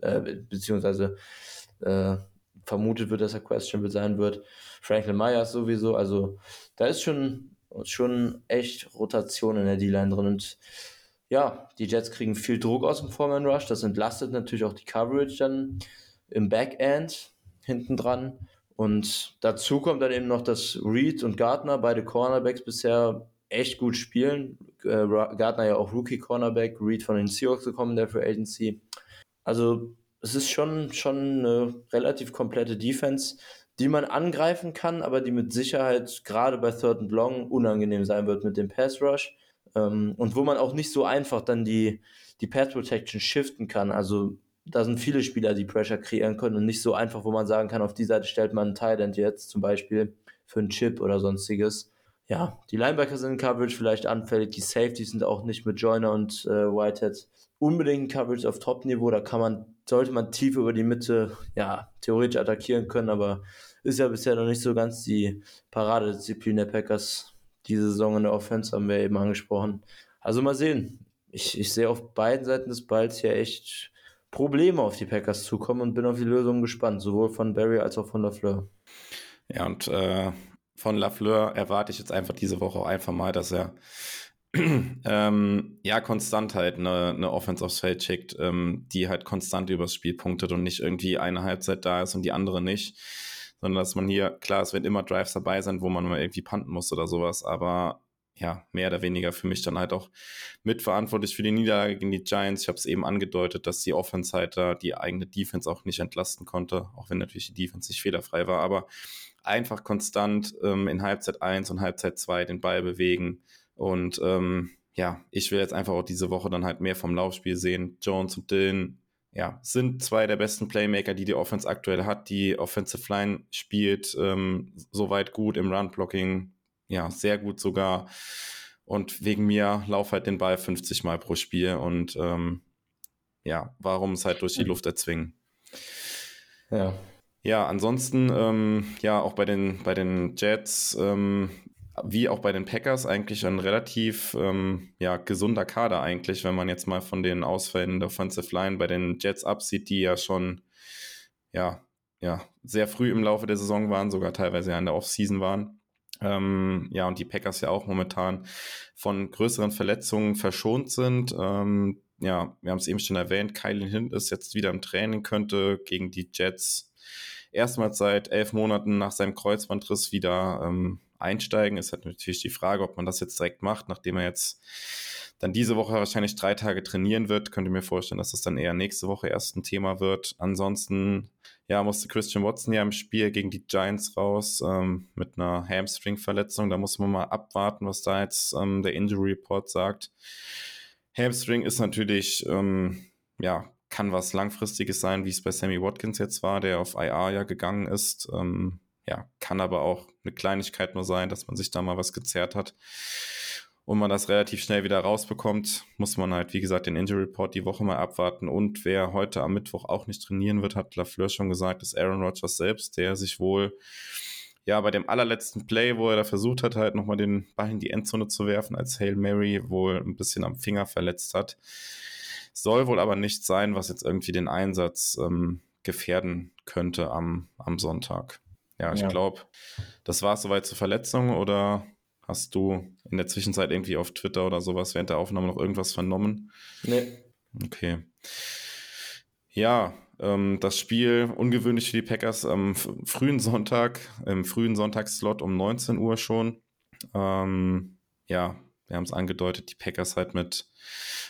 äh, beziehungsweise äh, vermutet wird, dass er questionable sein wird. Franklin Myers sowieso, also da ist schon, schon echt Rotation in der D-Line drin und ja, die Jets kriegen viel Druck aus dem Foreman Rush, das entlastet natürlich auch die Coverage dann im Backend hinten dran. Und dazu kommt dann eben noch, dass Reed und Gardner, beide Cornerbacks bisher echt gut spielen. Äh, Gardner ja auch Rookie Cornerback, Reed von den Seahawks gekommen, der für Agency. Also es ist schon, schon eine relativ komplette Defense, die man angreifen kann, aber die mit Sicherheit gerade bei Third and Long unangenehm sein wird mit dem Pass Rush. Ähm, und wo man auch nicht so einfach dann die, die Pass Protection shiften kann. Also da sind viele Spieler, die Pressure kreieren können und nicht so einfach, wo man sagen kann, auf die Seite stellt man einen End jetzt zum Beispiel für einen Chip oder sonstiges. Ja, die Linebacker sind in Coverage vielleicht anfällig, die Safeties sind auch nicht mit Joyner und äh, Whitehead unbedingt Coverage auf Top-Niveau, da kann man, sollte man tief über die Mitte, ja, theoretisch attackieren können, aber ist ja bisher noch nicht so ganz die Paradedisziplin der Packers. Diese Saison in der Offense haben wir eben angesprochen. Also mal sehen. Ich, ich sehe auf beiden Seiten des Balls hier echt Probleme auf die Packers zukommen und bin auf die Lösung gespannt, sowohl von Barry als auch von Lafleur.
Ja, und äh, von Lafleur erwarte ich jetzt einfach diese Woche auch einfach mal, dass er ähm, ja konstant halt eine, eine Offense aufs Feld schickt, ähm, die halt konstant übers Spiel punktet und nicht irgendwie eine Halbzeit da ist und die andere nicht sondern dass man hier, klar, es werden immer Drives dabei sein, wo man mal irgendwie panten muss oder sowas, aber ja, mehr oder weniger für mich dann halt auch mitverantwortlich für die Niederlage gegen die Giants. Ich habe es eben angedeutet, dass die Offense halt da die eigene Defense auch nicht entlasten konnte, auch wenn natürlich die Defense nicht fehlerfrei war, aber einfach konstant ähm, in Halbzeit 1 und Halbzeit 2 den Ball bewegen und ähm, ja, ich will jetzt einfach auch diese Woche dann halt mehr vom Laufspiel sehen. Jones und Dylan ja, sind zwei der besten Playmaker, die die Offense aktuell hat. Die Offensive Line spielt ähm, soweit gut im Run-Blocking, ja, sehr gut sogar. Und wegen mir lauf halt den Ball 50 Mal pro Spiel und ähm, ja, warum es halt durch die Luft erzwingen. Ja. Ja, ansonsten, ähm, ja, auch bei den, bei den Jets, ähm, wie auch bei den Packers eigentlich ein relativ ähm, ja, gesunder Kader eigentlich, wenn man jetzt mal von den Ausfällen der Offensive Line bei den Jets absieht, die ja schon ja, ja, sehr früh im Laufe der Saison waren, sogar teilweise ja in der Offseason waren. Ähm, ja, und die Packers ja auch momentan von größeren Verletzungen verschont sind. Ähm, ja, wir haben es eben schon erwähnt, Kylie Hint ist jetzt wieder im Training, könnte gegen die Jets erstmals seit elf Monaten nach seinem Kreuzbandriss wieder ähm, einsteigen. Ist halt natürlich die Frage, ob man das jetzt direkt macht, nachdem er jetzt dann diese Woche wahrscheinlich drei Tage trainieren wird. Könnte mir vorstellen, dass das dann eher nächste Woche erst ein Thema wird. Ansonsten, ja, musste Christian Watson ja im Spiel gegen die Giants raus ähm, mit einer Hamstring-Verletzung. Da muss man mal abwarten, was da jetzt ähm, der Injury Report sagt. Hamstring ist natürlich, ähm, ja, kann was Langfristiges sein, wie es bei Sammy Watkins jetzt war, der auf IR ja gegangen ist. Ähm, ja, kann aber auch eine Kleinigkeit nur sein, dass man sich da mal was gezerrt hat. Und man das relativ schnell wieder rausbekommt, muss man halt, wie gesagt, den Injury Report die Woche mal abwarten. Und wer heute am Mittwoch auch nicht trainieren wird, hat Lafleur schon gesagt, ist Aaron Rodgers selbst, der sich wohl ja, bei dem allerletzten Play, wo er da versucht hat, halt nochmal den Ball in die Endzone zu werfen, als Hail Mary wohl ein bisschen am Finger verletzt hat. Soll wohl aber nicht sein, was jetzt irgendwie den Einsatz ähm, gefährden könnte am, am Sonntag. Ja, ich ja. glaube, das war es soweit zur Verletzung oder hast du in der Zwischenzeit irgendwie auf Twitter oder sowas während der Aufnahme noch irgendwas vernommen?
Nee.
Okay. Ja, ähm, das Spiel ungewöhnlich für die Packers am frühen Sonntag, im frühen Sonntagsslot um 19 Uhr schon. Ähm, ja, wir haben es angedeutet, die Packers halt mit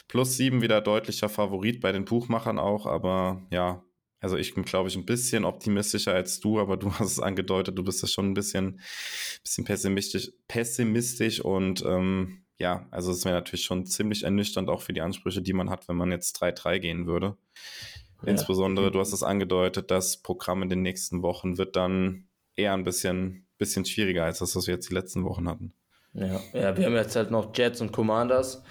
plus sieben wieder deutlicher Favorit bei den Buchmachern auch, aber ja, also ich bin, glaube ich, ein bisschen optimistischer als du, aber du hast es angedeutet, du bist ja schon ein bisschen, bisschen pessimistisch, pessimistisch und ähm, ja, also es wäre natürlich schon ziemlich ernüchternd auch für die Ansprüche, die man hat, wenn man jetzt 3-3 gehen würde. Ja. Insbesondere, du hast es angedeutet, das Programm in den nächsten Wochen wird dann eher ein bisschen, bisschen schwieriger als das, was wir jetzt die letzten Wochen hatten.
Ja, ja wir haben jetzt halt noch Jets und Commanders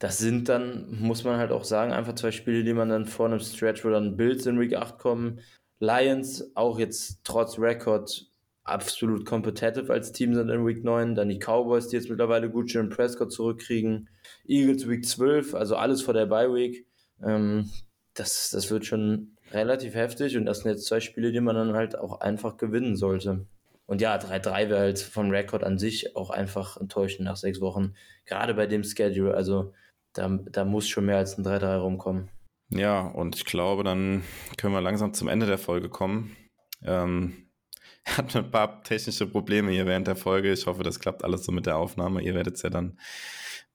das sind dann, muss man halt auch sagen, einfach zwei Spiele, die man dann vor einem Stretch, wo dann Bills in Week 8 kommen, Lions auch jetzt trotz Rekord absolut competitive als Team sind in Week 9, dann die Cowboys, die jetzt mittlerweile gut schön Prescott zurückkriegen, Eagles Week 12, also alles vor der Bye Week. Ähm, das, das wird schon relativ heftig und das sind jetzt zwei Spiele, die man dann halt auch einfach gewinnen sollte. Und ja, 3-3 wäre halt vom Rekord an sich auch einfach enttäuschend nach sechs Wochen. Gerade bei dem Schedule. Also da, da muss schon mehr als ein 3-3 rumkommen.
Ja, und ich glaube, dann können wir langsam zum Ende der Folge kommen. Ähm, hatten ein paar technische Probleme hier während der Folge. Ich hoffe, das klappt alles so mit der Aufnahme. Ihr werdet es ja dann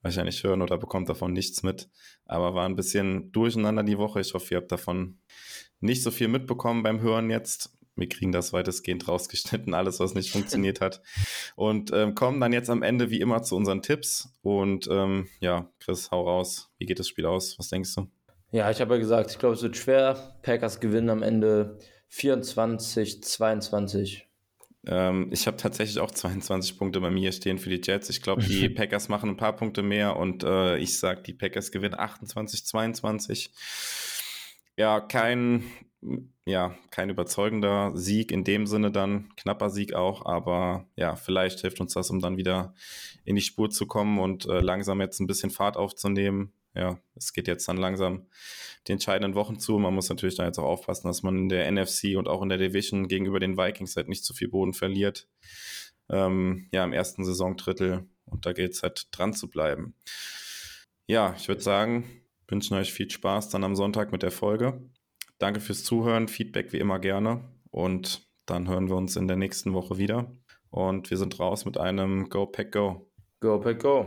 wahrscheinlich hören oder bekommt davon nichts mit. Aber war ein bisschen durcheinander die Woche. Ich hoffe, ihr habt davon nicht so viel mitbekommen beim Hören jetzt. Wir kriegen das weitestgehend rausgeschnitten, alles, was nicht funktioniert hat. Und ähm, kommen dann jetzt am Ende wie immer zu unseren Tipps. Und ähm, ja, Chris, hau raus. Wie geht das Spiel aus? Was denkst du?
Ja, ich habe ja gesagt, ich glaube, es wird schwer. Packers gewinnen am Ende 24, 22.
Ähm, ich habe tatsächlich auch 22 Punkte bei mir stehen für die Jets. Ich glaube, die Packers machen ein paar Punkte mehr und äh, ich sage, die Packers gewinnen 28, 22. Ja, kein, ja, kein überzeugender Sieg in dem Sinne dann, knapper Sieg auch, aber ja, vielleicht hilft uns das, um dann wieder in die Spur zu kommen und äh, langsam jetzt ein bisschen Fahrt aufzunehmen ja, es geht jetzt dann langsam die entscheidenden Wochen zu. Man muss natürlich da jetzt auch aufpassen, dass man in der NFC und auch in der Division gegenüber den Vikings halt nicht zu viel Boden verliert. Ähm, ja, im ersten Saisondrittel. Und da gilt es halt dran zu bleiben. Ja, ich würde sagen, wünschen euch viel Spaß dann am Sonntag mit der Folge. Danke fürs Zuhören, Feedback wie immer gerne. Und dann hören wir uns in der nächsten Woche wieder. Und wir sind raus mit einem Go Pack Go.
Go Pack Go.